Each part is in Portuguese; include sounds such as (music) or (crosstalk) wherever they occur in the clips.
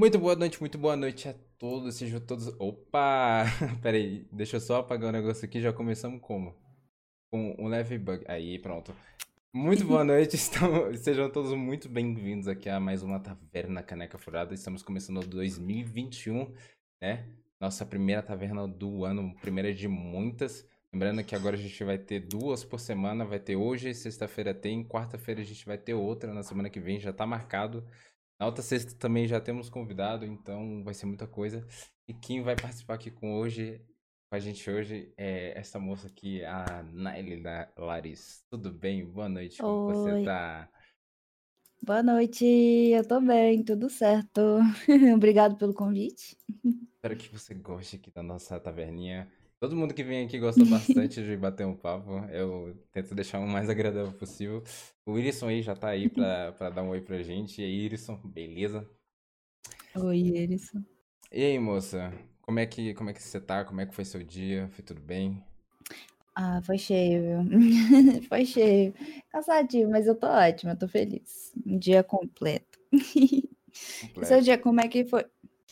Muito boa noite, muito boa noite a todos, sejam todos. Opa! (laughs) Peraí, deixa eu só apagar o um negócio aqui, já começamos como? Com um leve bug. Aí, pronto. Muito boa noite, (laughs) estamos... sejam todos muito bem-vindos aqui a mais uma Taverna Caneca Furada. Estamos começando 2021, né? Nossa primeira taverna do ano, primeira de muitas. Lembrando que agora a gente vai ter duas por semana, vai ter hoje, sexta-feira tem, quarta-feira a gente vai ter outra, na semana que vem já tá marcado. Na outra sexta também já temos convidado, então vai ser muita coisa. E quem vai participar aqui com hoje, com a gente hoje, é essa moça aqui, a Naile Laris. Tudo bem? Boa noite, como Oi. você tá? Boa noite, eu tô bem, tudo certo. (laughs) Obrigado pelo convite. Espero que você goste aqui da nossa taverninha. Todo mundo que vem aqui gosta bastante de bater um papo. Eu tento deixar o mais agradável possível. O Irisson aí já tá aí pra, pra dar um oi pra gente. E aí, Irisson, beleza? Oi, Irisson. E aí, moça? Como é que, como é que você tá? Como é que foi seu dia? Foi tudo bem? Ah, foi cheio, viu? (laughs) foi cheio. Cansativo, mas eu tô ótima, eu tô feliz. Um dia completo. (laughs) completo. Seu dia, como é que foi?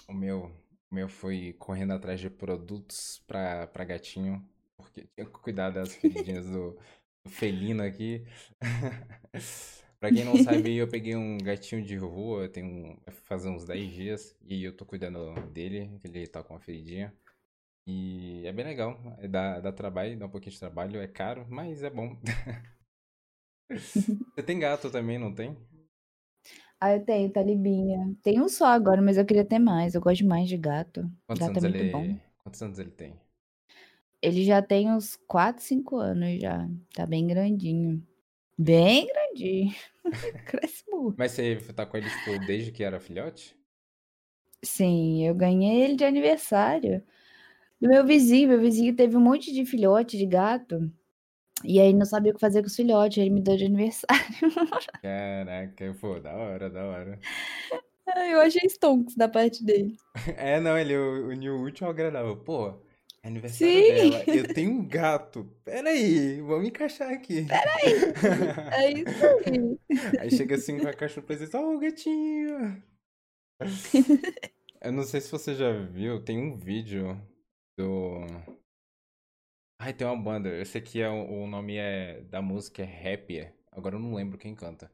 O meu, o meu foi correndo atrás de produtos pra, pra gatinho, porque tinha que cuidar das feridinhas do, do felino aqui. (laughs) pra quem não sabe, eu peguei um gatinho de rua, tem um, fazer uns 10 dias, e eu tô cuidando dele, ele tá com uma feridinha. E é bem legal, é dá, dá trabalho, dá um pouquinho de trabalho, é caro, mas é bom. (laughs) Você tem gato também, não tem? Ah, eu tenho, Talibinha. Tem um só agora, mas eu queria ter mais. Eu gosto mais de gato. Quantos gato anos é muito ele... bom. Quantos anos ele tem? Ele já tem uns 4, 5 anos já. Tá bem grandinho. Bem grandinho. (laughs) Cresce muito. Mas você tá com ele, tipo, desde que era filhote? Sim, eu ganhei ele de aniversário. Do meu vizinho. Meu vizinho teve um monte de filhote de gato. E aí não sabia o que fazer com os filhotes, ele me deu de aniversário. (laughs) Caraca, pô, da hora, da hora. Eu achei stonks da parte dele. (laughs) É, não, ele uniu o útil ao agradável. Pô, é aniversário Sim. dela. Eu (laughs) tenho um gato. Peraí, vamos encaixar aqui. Peraí. É isso aí. Aí chega assim com a caixa presente. Ó, oh, o gatinho. Eu não sei se você já viu, tem um vídeo do Ai, tem uma banda. Eu sei que é, o nome é da música é Happier. Agora eu não lembro quem canta.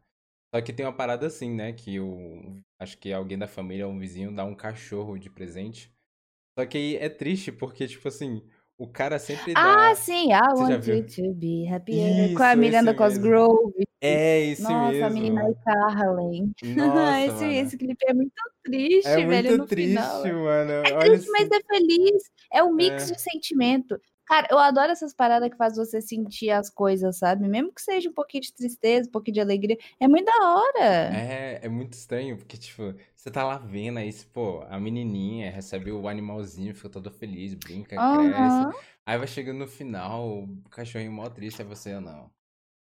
Só que tem uma parada assim, né? Que o. Acho que alguém da família, um vizinho, dá um cachorro de presente. Só que aí é triste, porque, tipo assim, o cara sempre dá. Ah, sim, I Você já want viu? you to be happier. Isso, Com a Miranda esse mesmo. Cosgrove. É, esse Nossa, a menina mesmo. é Carlin. Nossa, esse, mano. esse clipe é muito triste, É velho, muito no triste, final. mano. É Olha triste, mas assim. é feliz. É um mix É. de sentimento. Cara, eu adoro essas paradas que faz você sentir as coisas, sabe? Mesmo que seja um pouquinho de tristeza, um pouquinho de alegria. É muito da hora. É, é muito estranho, porque, tipo, você tá lá vendo aí, pô, a menininha recebe o animalzinho, fica todo feliz, brinca, Aham. cresce. Aí vai chegando no final, o cachorrinho mó triste, aí você, ah, não.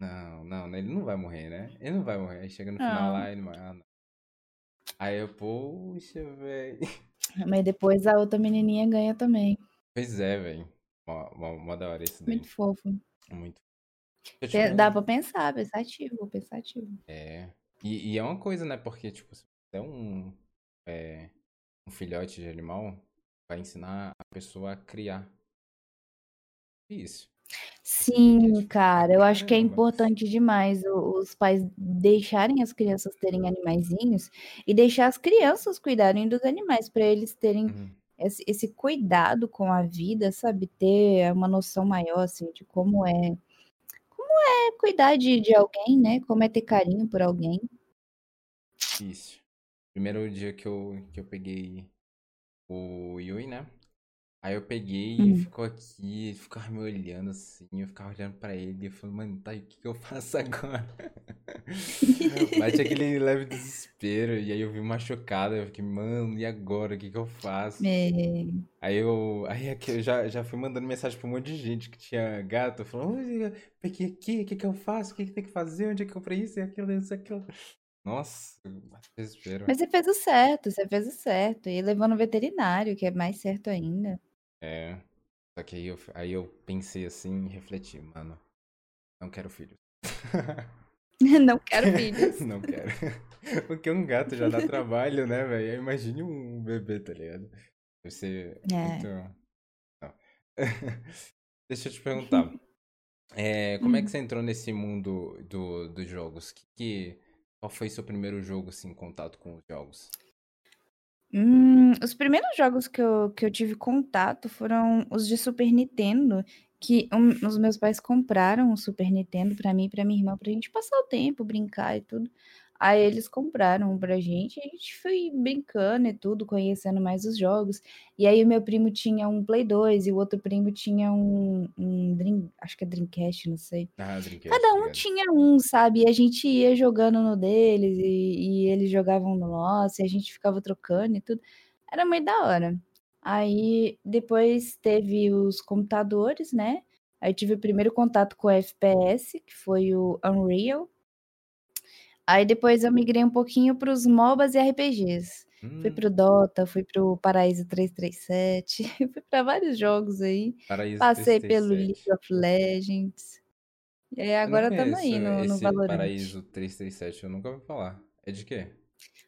Não, não, ele não vai morrer, né? Ele não vai morrer. Aí chega no final Não. lá, ele morre. Ah, não. Aí eu, poxa, velho. (laughs) Mas depois a outra menininha ganha também. Pois é, velho. Mó, mó, mó da hora esse daí. Muito fofo. Muito. Tipo, Dá pra pensar, pensativo, pensativo. É. E, e é uma coisa, né? Porque, tipo, se você é um, é, um filhote de animal, vai ensinar a pessoa a criar. Isso. Sim, cara, eu acho que é importante demais os pais deixarem as crianças terem animaizinhos e deixar as crianças cuidarem dos animais, para eles terem Uhum. Esse, esse cuidado com a vida, sabe? Ter uma noção maior, assim, de como é, como é cuidar de, de alguém, né? Como é ter carinho por alguém. Isso. Primeiro dia que eu, que eu peguei o Yui, né? Aí eu peguei e Hum. ficou aqui, ele ficava me olhando assim, eu ficava olhando pra ele e eu falei, mano, tá, e o que que eu faço (laughs) agora? (laughs) Bate aquele leve desespero, e aí eu vi machucada, eu fiquei, mano, e agora? O que que eu faço? É, Aí eu, aí aqui eu já, já fui mandando mensagem pra um monte de gente que tinha gato, falando, "Oi, peguei aqui, o que que eu faço? O que que tem que fazer? Onde é que eu pra isso? E aquilo, isso, aquilo. Nossa, desespero. Mas você fez o certo, você fez o certo. E levou no veterinário, que é mais certo ainda. É. Só que aí eu, aí eu pensei assim e refleti, mano, não quero filho. (laughs) Não quero filhos. (laughs) Não quero. (laughs) Porque um gato já dá trabalho, né, velho? Imagine um bebê, tá ligado? Deve ser É. muito. Não. Deixa eu te perguntar. É, como é que Hum. você entrou nesse mundo do, dos jogos? Que, que- qual foi seu primeiro jogo, assim, em contato com os jogos? Hum, os primeiros jogos que eu, que eu tive contato foram os de Super Nintendo, que um- os meus pais compraram o Super Nintendo pra mim e pra minha irmã, pra gente passar o tempo, brincar e tudo. Aí eles compraram um pra gente, e a gente foi brincando e tudo, conhecendo mais os jogos. E aí o meu primo tinha um Play 2 e o outro primo tinha um, um Dream, acho que é Dreamcast, não sei. Ah, Dreamcast, Cada um ligado? tinha um, sabe? E a gente ia jogando no deles e, e eles jogavam no nosso e a gente ficava trocando e tudo. Era muito da hora. Aí depois teve os computadores, né? Aí tive o primeiro contato com o FPS, que foi o Unreal. Aí depois eu migrei um pouquinho para os MOBAs e RPGs. Fui Hum, pro Dota, fui pro Paraíso 337, (laughs) fui para vários jogos aí. Paraíso Passei pelo League 337. of Legends. E agora estamos aí no, no Valorant. Paraíso 337, eu nunca ouvi falar. É de quê?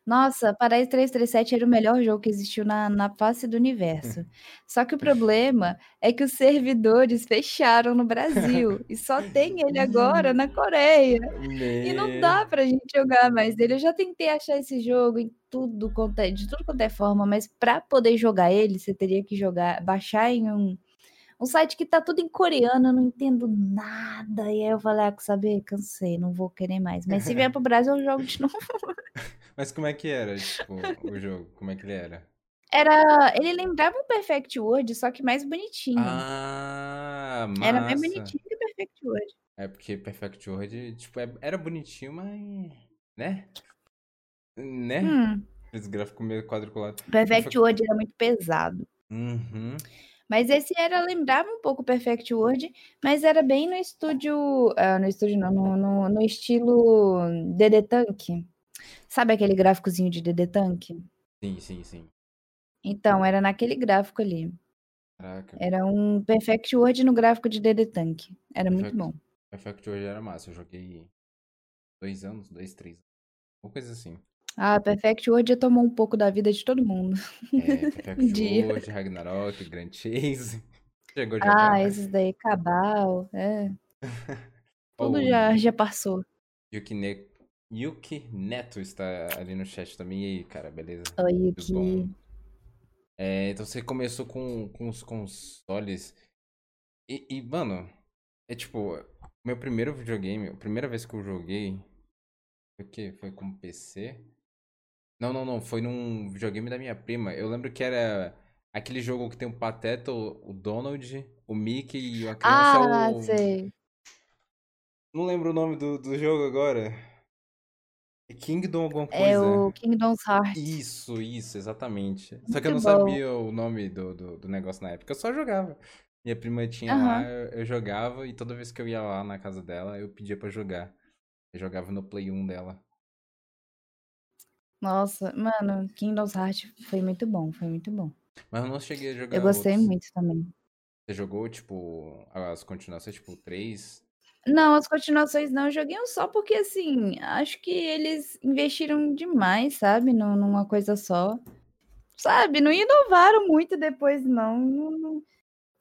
Nossa, Paraíso 337 era o melhor jogo que existiu na, na face do universo. Só que o problema é que os servidores fecharam no Brasil (laughs) e só tem ele agora na Coreia. E não dá pra gente jogar mais dele. Eu já tentei achar esse jogo em tudo é, de tudo quanto é forma, mas pra poder jogar ele, você teria que jogar, baixar em um, um site que tá tudo em coreano, eu não entendo nada. E aí eu falei, ah, saber? Cansei, não vou querer mais. Mas se vier pro Brasil, eu jogo de novo. (laughs) Mas como é que era, tipo, o jogo? Como é que ele era? Era, ele lembrava um Perfect World, só que mais bonitinho. Ah, Era mais massa. bonitinho que o Perfect World. É porque Perfect World, tipo, é- era bonitinho, mas... Né? Né? Hum, Esse gráfico meio quadriculado. Perfect World era muito pesado. Uhum. Mas esse era, lembrava um pouco o Perfect World, mas era bem no estúdio. ah, no estúdio não, no, no, no estilo DD Tank. Sabe aquele gráficozinho de DD Tank? Sim, sim, sim. Então, era naquele gráfico ali. Caraca. Era um Perfect World no gráfico de DD Tank. Era muito Perfect, bom. Perfect World era massa. Eu joguei dois anos, dois, três anos. Uma coisa assim. Ah, Perfect World já tomou um pouco da vida de todo mundo. É, Perfect (laughs) dia. World, Ragnarok, Grand Chase. (laughs) Chegou jogar? Ah, esses daí, Cabal, é. (laughs) Tudo Ou já, já passou. Yuki, ne... Yuki Neto está ali no chat também. E aí, cara, beleza? Oi, Tudo bom? Yuki. É, então você começou com, com os consoles. E, e, mano, é tipo, meu primeiro videogame, a primeira vez que eu joguei. Foi o quê? Foi com PC? Não, não, não. Foi num videogame da minha prima. Eu lembro que era aquele jogo que tem o Pateta, o Donald, o Mickey e a criança Ah, é o. sei. Não lembro o nome do, do jogo agora. É Kingdom alguma É coisa. o Kingdom's Heart. Isso, isso, exatamente. Só que eu não Muito bom. sabia o nome do, do, do negócio na época, eu só jogava. Minha prima tinha lá, Aham. eu, eu jogava, e toda vez que eu ia lá na casa dela, eu pedia pra jogar. Eu jogava no Play 1 dela. Nossa, mano, Kingdom's Heart foi muito bom, foi muito bom. Mas eu não cheguei a jogar Eu gostei outros. muito também. Você jogou, tipo, as continuações, tipo, 3? Não, as continuações não, eu joguei um só porque, assim, acho que eles investiram demais, sabe, nu- numa coisa só. Sabe, não inovaram muito depois, não. Não, não-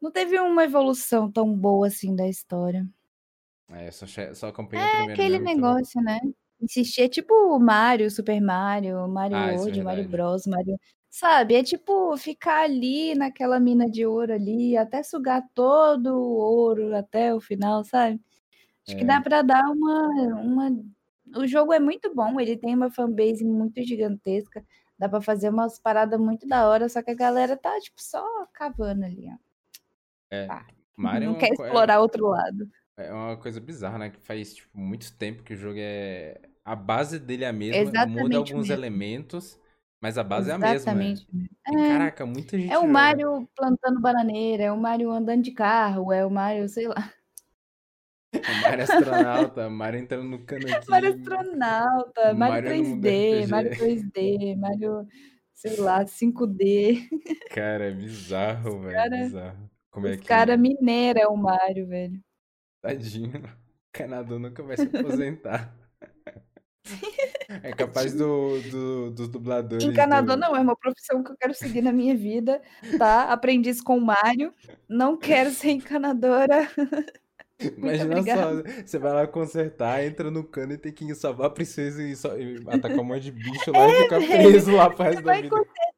não teve uma evolução tão boa assim da história. É, só, só acompanhei o É primeiro aquele mesmo, então... negócio, né? Insistir, é tipo Mario, Super Mario, Mario Ah, é World, Mario verdade. Bros, Mario. Sabe? É tipo ficar ali naquela mina de ouro ali, até sugar todo o ouro até o final, sabe? Acho que É. dá pra dar uma, uma. O jogo é muito bom, ele tem uma fanbase muito gigantesca, dá pra fazer umas paradas muito da hora, só que a galera tá, tipo, só cavando ali, ó. É, Pá. Mario é Não uma, quer co- é- explorar outro lado. é uma coisa bizarra, né? Que faz, tipo, muito tempo que o jogo é... A base dele é a mesma, muda Exatamente o alguns mesmo. elementos, mas a base é a mesma. Exatamente. E, caraca, muita gente É o. Mario plantando bananeira, é o Mario andando de carro, é o Mario, sei lá, (laughs) O Mario astronauta, Mario entrando no cano. (laughs) Mario astronauta, Mario Mario no mundo 3D, RPG. Mario 2D, Mario, sei lá, 5D. (laughs) Cara, é bizarro, velho, cara- bizarro. Como é que... cara mineira é o Mario, velho. Tadinho, o Canadá nunca vai se aposentar. É capaz do, do, dos dubladores. Encanador do... não é uma profissão que eu quero seguir na minha vida, tá? (laughs) Aprendiz com Mário. Não quero ser encanadora. (laughs) Imagina só, você vai lá consertar, entra no cano e tem que salvar a princesa e, só, e atacar um monte de bicho lá É, e ficar preso lá pro resto Você da vai vida. consertar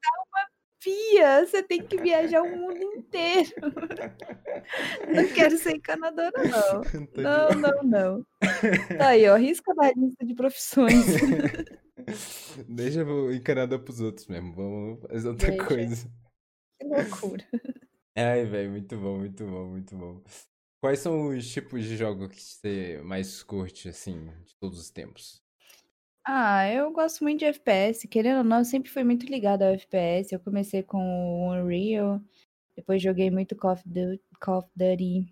uma pia, você tem que viajar o mundo inteiro. (laughs) Não quero ser encanadora, não. (laughs) Não, não, não. Tá aí, ó, risca da lista de profissões. (laughs) Deixa o encanador pros outros mesmo, vamos fazer outra Deixa. coisa. Que loucura. Ai, velho, muito bom, muito bom, muito bom. Quais são os tipos de jogo que você mais curte, assim, de todos os tempos? Ah, eu gosto muito de FPS. Querendo ou não, eu sempre fui muito ligada ao FPS. Eu comecei com o Unreal, depois joguei muito Call of Duty, Call of Duty,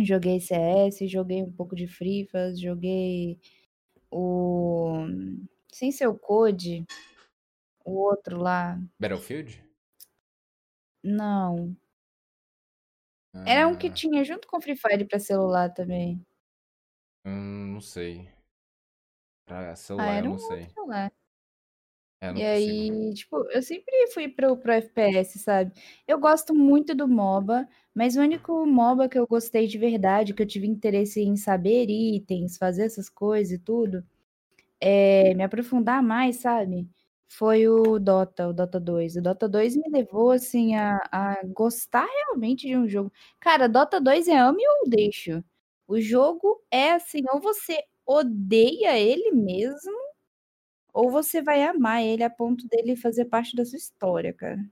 joguei CS, joguei um pouco de Free Fire, joguei o. Sem ser o Code, o outro lá. Battlefield? Não. Era um que Ah, tinha junto com Free Fire pra celular também. hum, não sei. Pra Ah, celular eu era um não sei. lá. É, eu E aí, tipo, eu sempre fui pro, pro FPS, sabe? Eu gosto muito do MOBA, mas o único MOBA que eu gostei de verdade, que eu tive interesse em saber itens, fazer essas coisas e tudo, é, me aprofundar mais, sabe? Foi o Dota, o Dota 2. O Dota 2 me levou, assim, a, a gostar realmente de um jogo. Cara, Dota 2 é ame ou deixo. O jogo é assim, ou você odeia ele mesmo, ou você vai amar ele a ponto dele fazer parte da sua história, cara.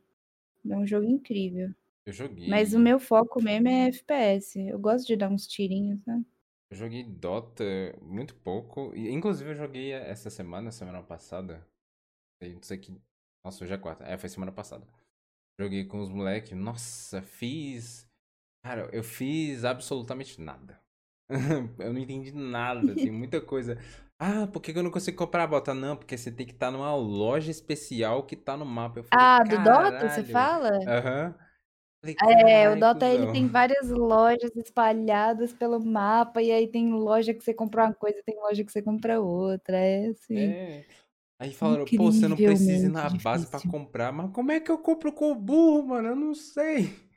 É um jogo incrível. Eu joguei. Mas o meu foco mesmo é FPS. Eu gosto de dar uns tirinhos, né? Eu joguei Dota muito pouco. E, inclusive, eu joguei essa semana, semana passada. Não sei que. Nossa, hoje é quarta. É, foi semana passada. Joguei com os moleques. Nossa, fiz. Cara, eu fiz absolutamente nada. (laughs) eu não entendi nada. Tem muita coisa. Ah, por que eu não consigo comprar a bota? Não, porque você tem que estar numa loja especial que tá no mapa. Eu falei, Ah, do Dota, você fala? Aham. Falei, É, o "Carai, Dota ele cuzão." tem várias lojas espalhadas pelo mapa, e aí tem loja que você compra uma coisa, tem loja que você compra outra. É assim. É. Aí falaram, pô, você não precisa ir na base pra difícil. comprar. Mas como é que eu compro com o burro, mano? Eu não sei.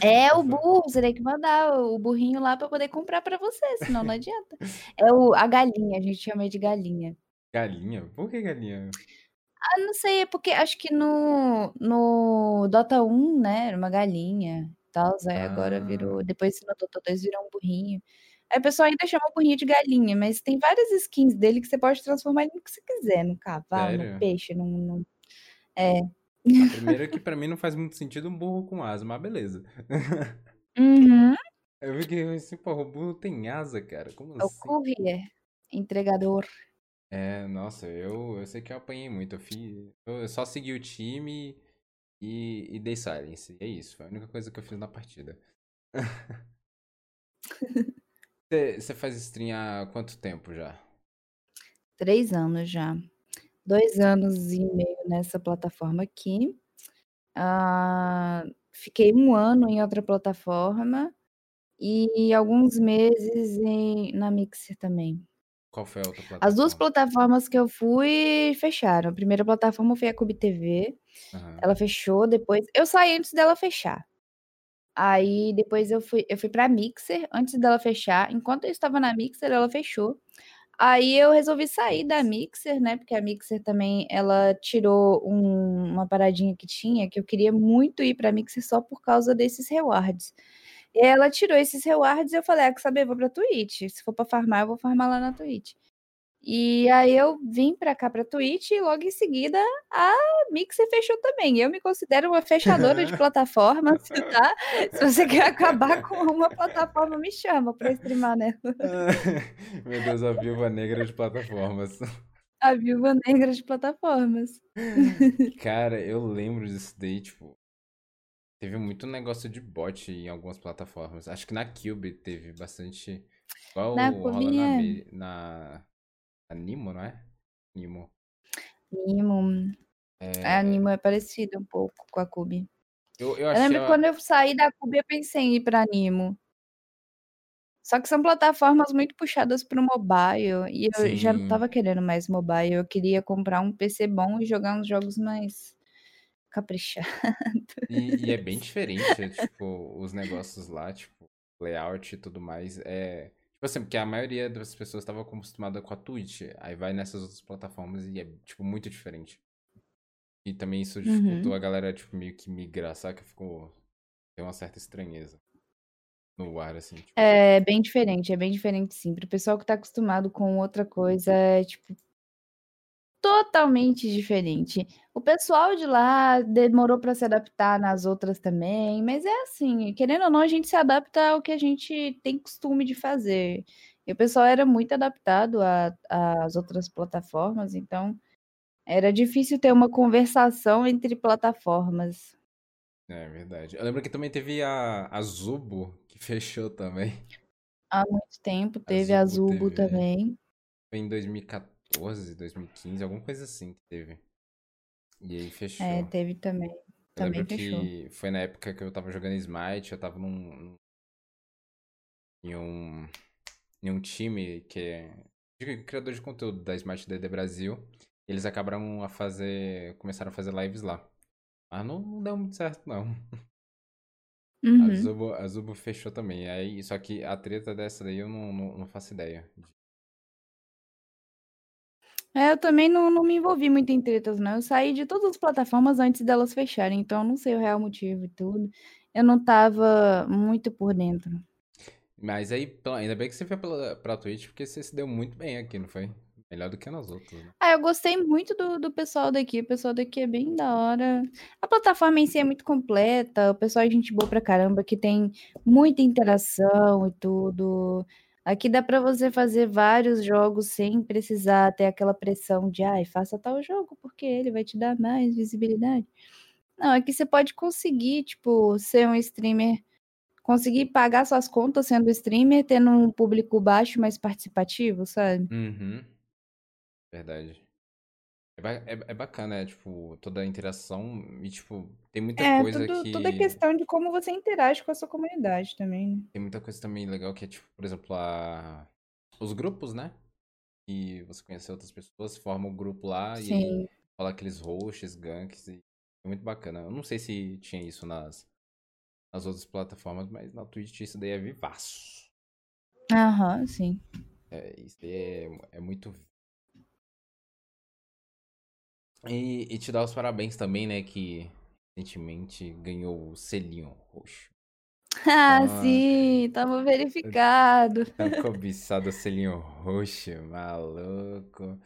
É (laughs) o burro, você tem que mandar o burrinho lá pra poder comprar pra você, senão não adianta. (laughs) É o, a galinha, a gente chama de galinha. Galinha? Por que galinha? Ah, não sei, é porque acho que no, no Dota 1, né, era uma galinha e tal, aí agora Ah. virou, depois no Dota 2 virou um burrinho. Aí o pessoal ainda chama o burrinho de galinha, mas tem várias skins dele que você pode transformar no que você quiser, no cavalo, Sério? no peixe, no, no... É. Ah, primeiro que pra mim não faz muito sentido um burro com asa, mas beleza. Uhum. Eu fiquei assim, porra, o burro tem asa, cara. Como É o assim? courier, entregador. É, nossa, eu, eu sei que eu apanhei muito. Eu, fiz, eu só segui o time e, e dei silence. E é isso, foi a única coisa que eu fiz na partida. (laughs) Você você faz stream há quanto tempo já? Três anos já. Dois anos e meio nessa plataforma aqui. Ah, fiquei um ano em outra plataforma e alguns meses em, na Mixer também. Qual foi a outra As duas plataforma? plataformas que eu fui fecharam. A primeira plataforma foi a Cube TV. Aham. Ela fechou depois. Eu saí antes dela fechar. Aí depois eu fui, eu fui pra Mixer antes dela fechar. Enquanto eu estava na Mixer, ela fechou. Aí eu resolvi sair da Mixer, né? Porque a Mixer também ela tirou um- uma paradinha que tinha, que eu queria muito ir pra Mixer só por causa desses rewards. E ela tirou esses rewards e eu falei, ah, quer saber? Vou pra Twitch. Se for pra farmar, eu vou farmar lá na Twitch. E aí eu vim pra cá pra Twitch e logo em seguida a Mixer fechou também. Eu me considero uma fechadora de (laughs) plataformas, tá? Se você quer acabar com uma plataforma, me chama pra streamar nela. (laughs) Meu Deus, a viúva negra de plataformas. A viúva negra de plataformas. (laughs) Cara, eu lembro disso daí, tipo. Teve muito negócio de bot em algumas plataformas. Acho que na Cube teve bastante. Igual Na rola Cube na, é. Nimo, não é? Nimo. Nimo. A É, Nimo é parecida um pouco com a Cube. eu, eu Eu lembro que a- quando eu saí da Cube, eu pensei em ir pra Nimo. Só que são plataformas muito puxadas para o mobile, e eu já não Sim. estava querendo mais mobile, eu queria comprar um PC bom e jogar uns jogos mais caprichados. E, e é (laughs) bem diferente, é, tipo, os negócios lá, tipo, layout e tudo mais. É. Tipo assim, porque a maioria das pessoas estava acostumada com a Twitch. Aí vai nessas outras plataformas e é, tipo, muito diferente. E também isso dificultou Uhum. a galera, tipo, meio que migrar, saca? Ficou. Tem uma certa estranheza no ar, assim, tipo. É bem diferente, é bem diferente sim. Para o pessoal que tá acostumado com outra coisa, é tipo totalmente diferente. O pessoal de lá demorou para se adaptar nas outras também, mas é assim, querendo ou não, a gente se adapta ao que a gente tem costume de fazer. E o pessoal era muito adaptado a às outras plataformas, então era difícil ter uma conversação entre plataformas. É verdade. Eu lembro que também teve a, a Zubo, que fechou também. Há muito tempo A teve a Zubo Zubo TV. também. Foi em 2014, 2015, alguma coisa assim que teve. E aí fechou. É, teve também. Eu Também lembro fechou. que foi na época que eu tava jogando Smite, eu tava num. em um. em um time que é. de criador de conteúdo da Smite DD Brasil. Eles acabaram a fazer. começaram a fazer lives lá. Mas não, não deu muito certo, não. A Uhum. Zubo, a Zubo fechou também. Aí, só que a treta dessa daí eu não, não, não faço ideia. É, eu também não, não me envolvi muito em tretas, não. Eu saí de todas as plataformas antes delas fecharem, então eu não sei o real motivo e tudo. Eu não tava muito por dentro. Mas aí, ainda bem que você foi pela, pra Twitch, porque você se deu muito bem aqui, não foi? Melhor do que nas outras, né? Ah, eu gostei muito do, do pessoal daqui. O pessoal daqui é bem da hora. A plataforma em si é muito completa. O pessoal é gente boa pra caramba, que tem muita interação e tudo. Aqui dá pra você fazer vários jogos sem precisar ter aquela pressão de, ai, faça tal jogo, porque ele vai te dar mais visibilidade. Não, aqui você pode conseguir, tipo, ser um streamer, conseguir pagar suas contas sendo streamer, tendo um público baixo, mas participativo, sabe? Uhum. Verdade. É, é, é bacana, é, tipo, toda a interação e, tipo, tem muita É, coisa tudo, que... tudo é questão de como você interage com a sua comunidade também. né? Tem muita coisa também legal que é, tipo, por exemplo, a... os grupos, né? E você conhece outras pessoas, forma um grupo lá e Sim. fala aqueles hosts, ganks e é muito bacana. Eu não sei se tinha isso nas, nas outras plataformas, mas na Twitch isso daí é vivaço. Aham, sim. É, isso daí é, é muito. E, e te dar os parabéns também, né? Que recentemente ganhou o selinho roxo. Ah, Ah. sim, tava verificado. (laughs) Tão cobiçado o selinho roxo, maluco.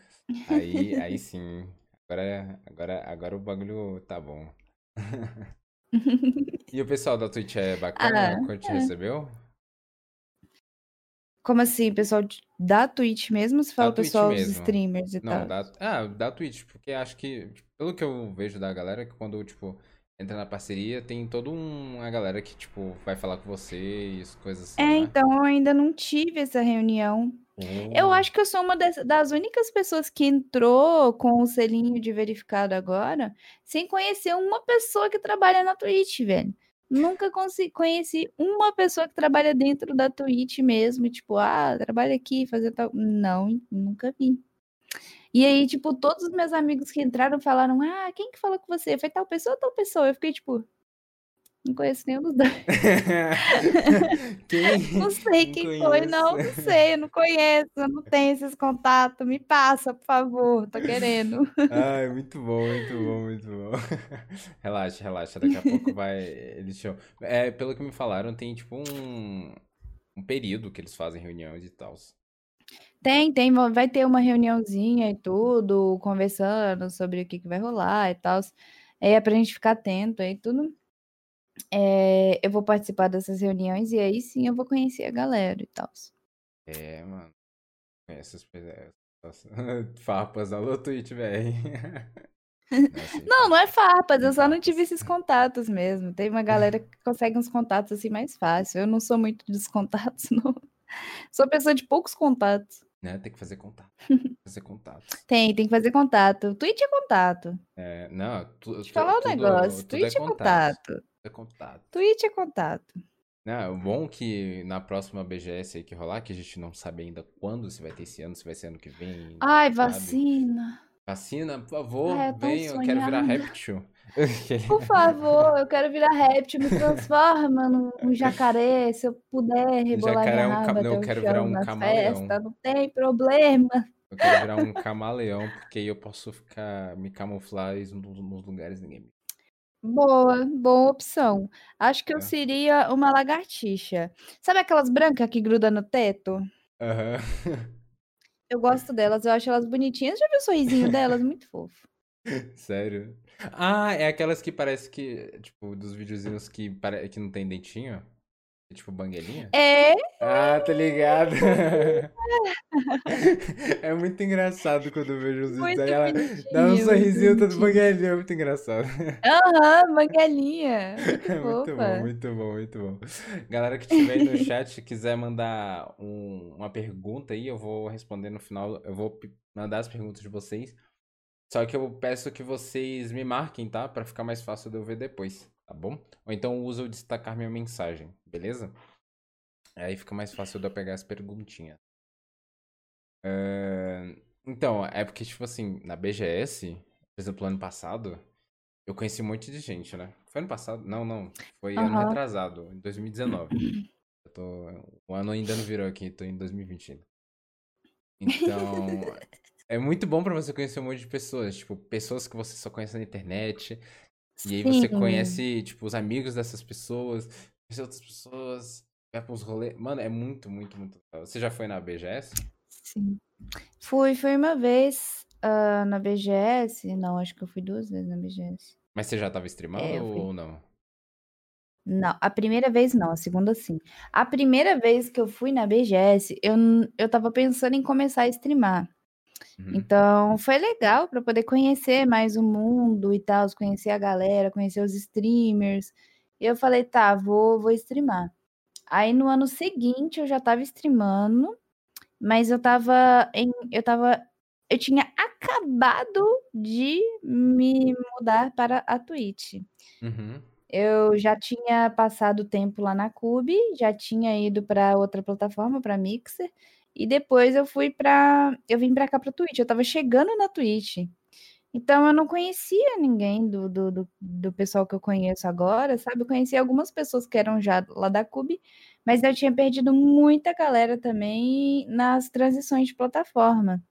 Aí, aí (laughs) sim. Agora, agora, agora o bagulho tá bom. (laughs) E o pessoal da Twitch é bacana Ah, quando te recebeu? Como assim, pessoal da Twitch mesmo? Você fala Twitch pessoal, os mesmo. streamers e Não, tal? da, ah, da Twitch, porque acho que, tipo, pelo que eu vejo da galera, que quando, tipo, entra na parceria, tem toda um- uma galera que, tipo, vai falar com você e as coisas assim, É, né? então eu ainda não tive essa reunião. Eu acho que eu sou uma das, das únicas pessoas que entrou com o selinho de verificado agora, sem conhecer uma pessoa que trabalha na Twitch, velho. Nunca conheci uma pessoa que trabalha dentro da Twitch mesmo, tipo, ah, trabalha aqui, fazer tal. Não, nunca vi. E aí, tipo, todos os meus amigos que entraram falaram, ah, quem que falou com você? Foi tal pessoa ou tal pessoa? Eu fiquei, tipo, não conheço nenhum dos dois. (laughs) Quem? Não sei Não quem foi, não, não sei, eu não conheço, eu não tenho esses contatos. Me passa, por favor, tô querendo. Ai, muito bom, muito bom, muito bom. (laughs) Relaxa, relaxa, daqui a pouco vai. Eles chamam. É, pelo que me falaram, tem tipo um, um período que eles fazem reuniões e tal. Tem, tem, va- vai ter uma reuniãozinha e tudo, conversando sobre o que, que vai rolar e tal. É pra gente ficar atento aí, tudo. É, eu vou participar dessas reuniões e aí sim eu vou conhecer a galera e tal. É, mano. Essas essas (laughs) farpas da Twitch, velho. (laughs) Não, não é farpas, eu Tem só não tive esses contatos mesmo. Tem uma galera que consegue uns contatos assim mais fácil. Eu não sou muito dos contatos, (laughs) não. Sou pessoa de poucos contatos. Né? Tem que fazer contato. Fazer contato. Tem, tem que fazer contato. Twitch é contato. É, não, tu, Deixa eu falar um negócio. tudo Twitch é é contato. É contato. Twitch é contato. Não, o bom que na próxima BGS aí que rolar, que a gente não sabe ainda quando, se vai ter esse ano, se vai ser ano que vem. Ai, sabe? vacina. Vacina, por favor, tô vem, eu quero virar réptil. (laughs) Por favor, eu quero virar réptil, me transforma num jacaré, se eu puder rebolar Jacaré é minha um raba cam- não, até eu quero virar um na camaleão. festa, não tem problema. Eu quero virar um camaleão, porque aí eu posso ficar, me camuflar nos lugares ninguém me. Boa, boa opção. Acho que eu É. seria uma lagartixa. Sabe aquelas brancas que grudam no teto? Aham. Eu gosto delas, eu acho elas bonitinhas. Já viu o sorrisinho delas? Muito fofo. (laughs) Sério? Ah, é aquelas que parece que, tipo, dos videozinhos que, pare... que não tem dentinho? É tipo banguelinha? É, Ah, tá ligado. (laughs) É muito engraçado quando eu vejo os vídeos aí ela dá um sorrisinho todo bonitinho. banguelinho, é muito engraçado. Aham, banguelinha. Muito É (laughs) muito bom, muito bom, muito bom. Galera que estiver aí no chat, quiser mandar um- uma pergunta aí, eu vou responder no final. Eu vou mandar as perguntas de vocês. Só que eu peço que vocês me marquem, tá? Pra ficar mais fácil de eu ver depois, tá bom? Ou então usa o destacar minha mensagem, beleza? Aí fica mais fácil de eu pegar as perguntinhas. É, Então, é porque, tipo assim, na BGS, por exemplo, ano passado, eu conheci um monte de gente, né? Foi ano passado? Não, não. Foi ano Aham. retrasado, em 2019. Eu tô... O ano ainda não virou aqui, tô em 2020 ainda. Então, (laughs) é muito bom pra você conhecer um monte de pessoas. Tipo, pessoas que você só conhece na internet. E aí você conhece, tipo, os amigos dessas pessoas, conhece outras pessoas, vai pra uns rolês. Mano, é muito, muito, muito legal. Você já foi na BGS? sim. Fui, fui uma vez ah, na BGS. Não, acho que eu fui duas vezes na BGS. Mas você já tava streamando É, ou não? Não, a primeira vez não, a segunda sim. A primeira vez que eu fui na BGS, eu, eu tava pensando em começar a streamar. Uhum. Então, foi legal para poder conhecer mais o mundo e tal, conhecer a galera, conhecer os streamers. E eu falei, tá, vou, vou streamar. Aí no ano seguinte eu já tava streamando, mas eu tava em, eu tava, eu tinha acabado de me mudar para a Twitch. Uhum. Eu já tinha passado tempo lá na Cube, já tinha ido para outra plataforma, para Mixer, e depois eu fui para, eu vim para cá para Twitch. Eu tava chegando na Twitch. Então eu não conhecia ninguém do, do, do, do pessoal que eu conheço agora, sabe? Eu conhecia algumas pessoas que eram já lá da Cube, mas eu tinha perdido muita galera também nas transições de plataforma.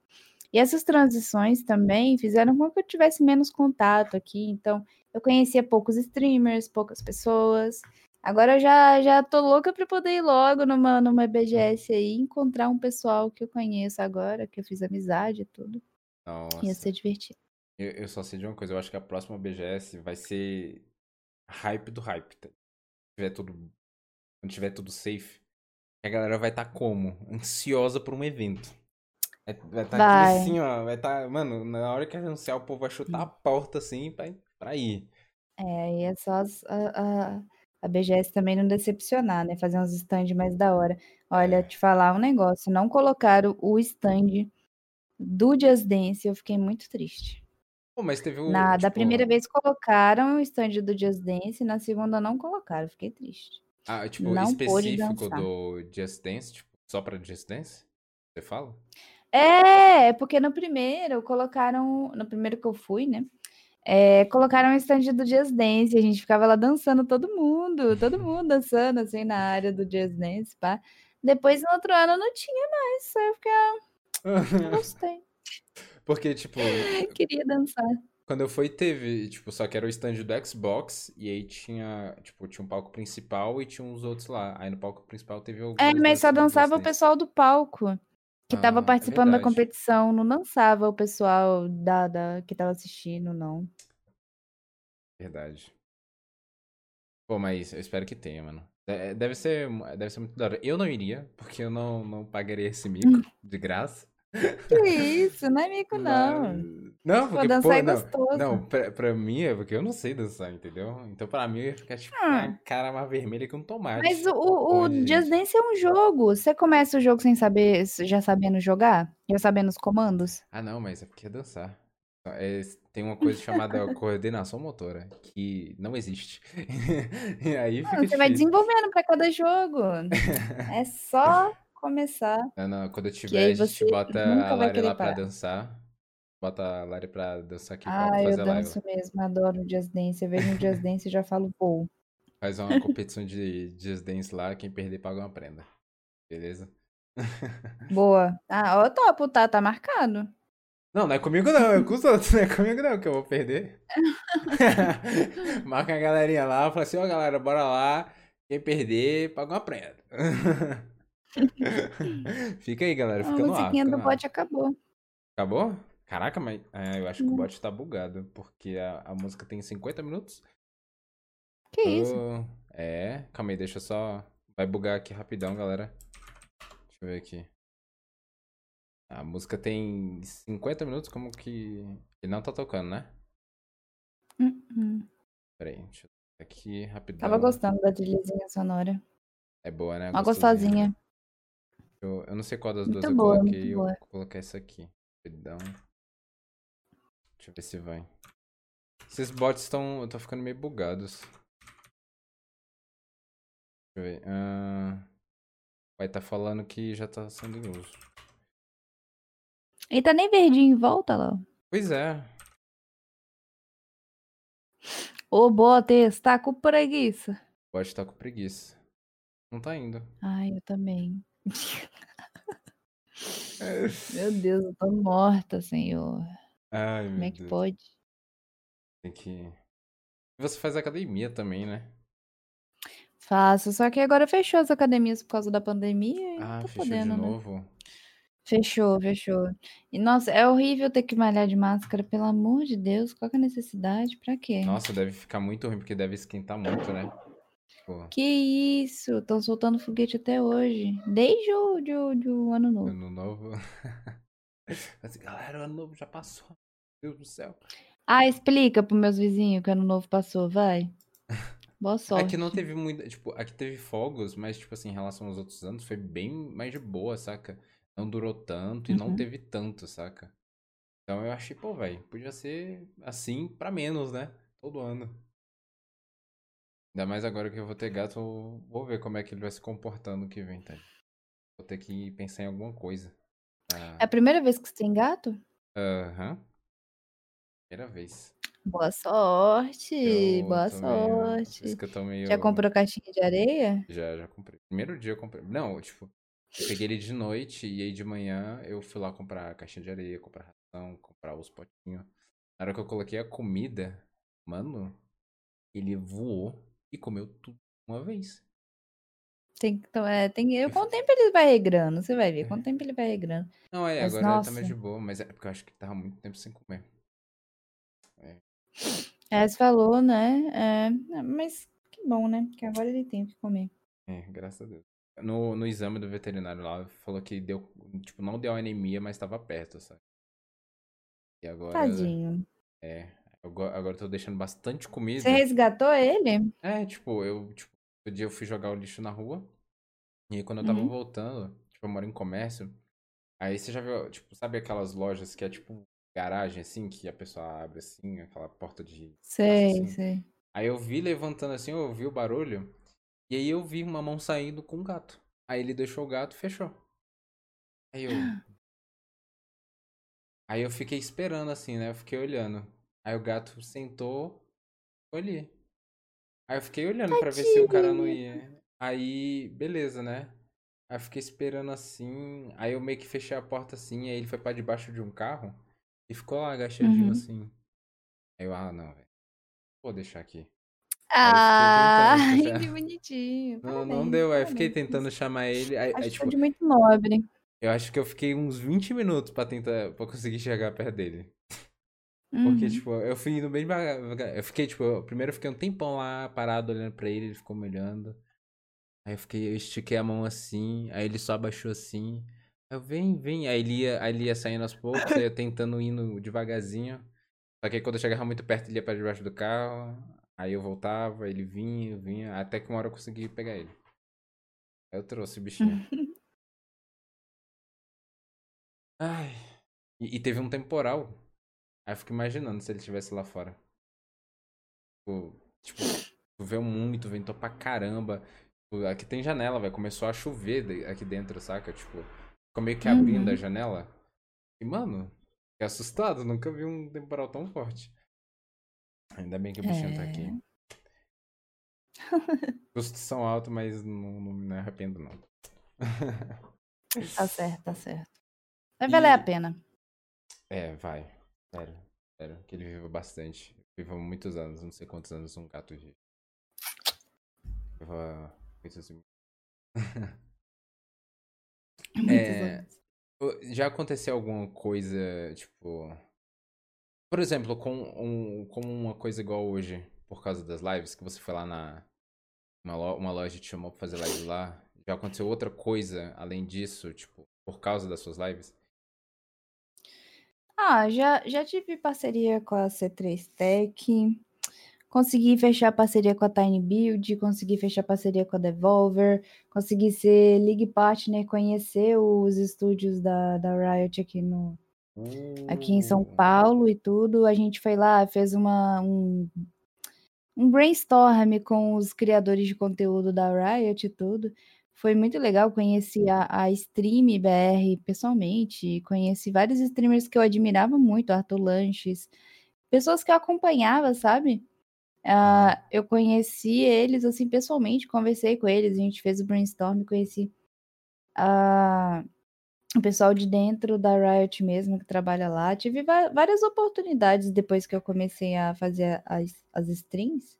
E essas transições também fizeram com que eu tivesse menos contato aqui. Então, eu conhecia poucos streamers, poucas pessoas. Agora eu já, já tô louca para poder ir logo numa, numa BGS aí, encontrar um pessoal que eu conheço agora, que eu fiz amizade e tudo. Ia Nossa. ser divertido. Eu, eu só sei de uma coisa, eu acho que a próxima BGS vai ser hype do hype. Tá? Quando tiver tudo, quando tiver tudo safe, a galera vai estar como? Ansiosa por um evento. É- Vai estar Vai. aquele assim, ó. Vai estar. Mano, na hora que anunciar, o povo vai chutar a porta assim pra, pra ir. É, aí é só as- a, a, a BGS também não decepcionar, né? Fazer uns stands mais da hora. Olha, É. te falar um negócio, não colocaram o stand do Just Dance, eu fiquei muito triste. Pô, mas teve o. Na, da tipo, primeira vez colocaram o stand do Just Dance, na segunda não colocaram, fiquei triste. Ah, tipo, não específico do Just Dance, tipo, só pra Just Dance? Você fala? É, é porque no primeiro colocaram, no primeiro que eu fui, né? É, colocaram o stand do Just Dance, a gente ficava lá dançando todo mundo, todo mundo (laughs) dançando assim na área do Just Dance, pá. Depois no outro ano não tinha mais, aí eu fiquei, ah, (laughs) gostei, Porque, tipo, (laughs) queria dançar. Quando eu fui, teve, tipo, só que era o stand do Xbox, e aí tinha, tipo, tinha um palco principal e tinha uns outros lá. Aí no palco principal teve É, algumas mas só dançava o pessoal do palco que tava Ah, é participando da verdade. competição, não dançava o pessoal da, da que tava assistindo, não. Verdade. Pô, mas eu espero que tenha, mano. É, Deve ser, deve ser muito da hora. Eu não iria, porque eu não, não pagaria esse mico (laughs) de graça. Que isso, não é mico, não. Não, Pô, porque, dançar pô, é não. gostoso. Não, pra, pra mim é porque eu não sei dançar, entendeu? Então pra mim eu ia ficar, tipo, com Ah. a cara mais vermelha que um tomate. Mas o, o, o Just? Dance é um jogo. Você começa o jogo sem saber, já sabendo jogar? Já sabendo os comandos? Ah, não, mas é porque é dançar. É, tem uma coisa chamada (laughs) coordenação motora, que não existe. (laughs) e aí Não, você vai desenvolvendo pra cada jogo. É só (laughs) começar. Não, não, quando eu tiver, a gente bota a Lari lá pra dançar. Bota a Lari pra dançar aqui pra Ah, eu fazer live. danço mesmo, adoro o Just Dance. Eu vejo um Just Dance e já falo, pô. Faz uma competição de Just Dance lá, quem perder paga uma prenda. Beleza? (laughs) Boa. Ah, ó, topo, tá, tá marcado. Não, não é comigo não, é com os outros, (laughs) não é comigo não, que eu vou perder. (laughs) Marca a galerinha lá, fala assim, ó galera, bora lá. Quem perder, paga uma prenda. (laughs) fica aí, galera, A fica no ar. musiquinha Fica do no ar. bot acabou. Acabou? Caraca, mas é, eu acho que o Hum. bot tá bugado, porque a, a música tem 50 minutos. Que isso? É, calma aí, deixa eu só. Vai bugar aqui rapidão, galera. Deixa eu ver aqui. A música tem 50 minutos, como que. Ele não tá tocando, né? Hum, hum. Pera aí, deixa eu aqui rapidão. Tava gostando da trilhazinha sonora. É boa, né? Uma Gostosinha. gostosinha. Eu, eu não sei qual das Muito duas eu boa, coloquei. muito Eu vou colocar essa aqui. Rapidão. Deixa eu ver se vai. Esses bots estão. estão ficando meio bugados. Deixa eu ver. Ah, vai tá falando que já tá sendo em uso. E tá nem verdinho em volta, lá. Pois é. Ô, Botes, tá com preguiça. O bot tá com preguiça. Não tá indo. Ai, eu também. Meu (laughs) Deus, eu tô morta, senhor. Ai, Como é que Deus. pode? Tem que. Você faz academia também, né? Faço, só que agora fechou as academias por causa da pandemia e Ah, fechou de podendo, né? novo. Fechou, fechou. E nossa, é horrível ter que malhar de máscara, pelo amor de Deus, qual é a necessidade? Pra quê? Nossa, deve ficar muito ruim, porque deve esquentar muito, né? Pô, Que isso? Estão soltando foguete até hoje. Desde o de, de o ano novo. ano novo. (laughs) Assim, galera, o ano novo já passou. Meu Deus do céu. Ah, explica pros meus vizinhos que ano novo passou, vai. Boa (laughs) sorte. Aqui não teve muita. Tipo, aqui teve fogos, mas, tipo assim, em relação aos outros anos, foi bem mais de boa, saca? Não durou tanto e não Uhum. teve tanto, saca? Então eu achei, pô, velho, podia ser assim pra menos, né? Todo ano. Ainda mais agora que eu vou ter gato, eu vou ver como é que ele vai se comportando no que vem, tá? Vou ter que pensar em alguma coisa. É a primeira vez que você tem gato? Aham. Primeira vez. Boa sorte, Eu boa meio- sorte. tô meio. Já comprou caixinha de areia? Já, já comprei. Primeiro dia eu comprei. Não, tipo, eu peguei ele de noite e aí de manhã eu fui lá comprar caixinha de areia, comprar ração, comprar os potinhos. Na hora que eu coloquei a comida, mano, ele voou e comeu tudo uma vez. Tem, to- é, tem, eu, com o tempo ele vai regrando, você vai ver. Com o tempo ele vai regrando. Não, é, Mas, agora ele tá mais nossa. de boa, mas é porque eu acho que tava muito tempo sem comer. É, você falou, né? É, é, mas que bom, né? Que agora ele tem o que comer. É, graças a Deus. No, no exame do veterinário lá, falou que deu, tipo, não deu anemia, mas tava perto, sabe? E agora, Tadinho. é, agora, eu tô deixando bastante comida. Você resgatou ele? É, tipo, eu, tipo, outro dia eu fui jogar o lixo na rua. E aí quando eu tava Uhum. voltando, tipo, eu moro em comércio. Aí você já viu, tipo, sabe aquelas lojas que é tipo garagem, assim, que a pessoa abre assim, aquela porta de. Sei, assim. sei. Aí eu vi levantando assim, eu ouvi o barulho. E aí eu vi uma mão saindo com um gato. Aí ele deixou o gato e fechou. Aí eu. (gasps) Aí eu fiquei esperando assim, né? Eu fiquei olhando. Aí o gato sentou, ficou ali. Aí eu fiquei olhando pra ver se o cara não ia. Aí, beleza, né? Aí eu fiquei esperando assim. Aí eu meio que fechei a porta assim. Aí ele foi pra debaixo de um carro e ficou lá agachadinho Uhum. assim. Aí eu, ah, não, velho. Vou deixar aqui. Ah, (laughs) tentando, que bonitinho. Não, não Parabéns, deu. Aí fiquei tentando chamar ele. Aí, aí, tipo, muito nobre. eu acho que eu fiquei uns 20 minutos pra tentar, pra conseguir chegar perto dele. Porque, Uhum. tipo, eu fui indo bem devagar. Eu fiquei, tipo, eu- primeiro eu fiquei um tempão lá parado olhando pra ele, ele ficou me olhando. Aí eu fiquei, eu estiquei a mão assim, aí ele só abaixou assim. Eu, vem, vem. Aí ele ia, aí ele ia saindo aos poucos, aí eu (laughs) tentando indo devagarzinho. Só que aí quando eu chegava muito perto, ele ia pra debaixo do carro. Aí eu voltava, ele vinha, vinha, até que uma hora eu consegui pegar ele. Aí eu trouxe o bichinho. (laughs) Ai. E, e teve um temporal. Aí eu fico imaginando se ele estivesse lá fora. Tipo, tipo, choveu muito, ventou pra caramba. Tipo, aqui tem janela, velho. Começou a chover aqui dentro, saca? Tipo, ficou meio que abrindo Uhum. a janela. E, mano, fiquei assustado. Nunca vi um temporal tão forte. Ainda bem que o bichinho tá aqui. É. (laughs) Custos são altos, mas não, não me arrependo, não. Tá certo, tá certo. Vai (laughs) valer a E- pena. É, vai. Sério, sério. Que ele viva bastante. Viva muitos anos, não sei quantos anos um gato vive. Viva muitos (laughs) Muitos É, Já aconteceu alguma coisa, tipo. Por exemplo, com, um, com uma coisa igual hoje, por causa das lives, que você foi lá na. Uma, lo- uma loja te chamou pra fazer live lá. Já aconteceu outra coisa além disso, tipo, por causa das suas lives? Ah, já, já tive parceria com a C3 Tech. Consegui fechar parceria com a Tiny Build, consegui fechar parceria com a Devolver, consegui ser League Partner, conhecer os estúdios da, da Riot aqui, no, aqui em São Uh, Paulo e tudo. A gente foi lá, fez uma, um, um brainstorm com os criadores de conteúdo da Riot e tudo. Foi muito legal, conheci a, a Stream BR pessoalmente, conheci vários streamers que eu admirava muito, Arthur Lanches, pessoas que eu acompanhava, sabe? Ah, eu conheci eles assim pessoalmente, conversei com eles, a gente fez o brainstorm, conheci ah, o pessoal de dentro da Riot mesmo que trabalha lá. Tive várias oportunidades depois que eu comecei a fazer as, as streams.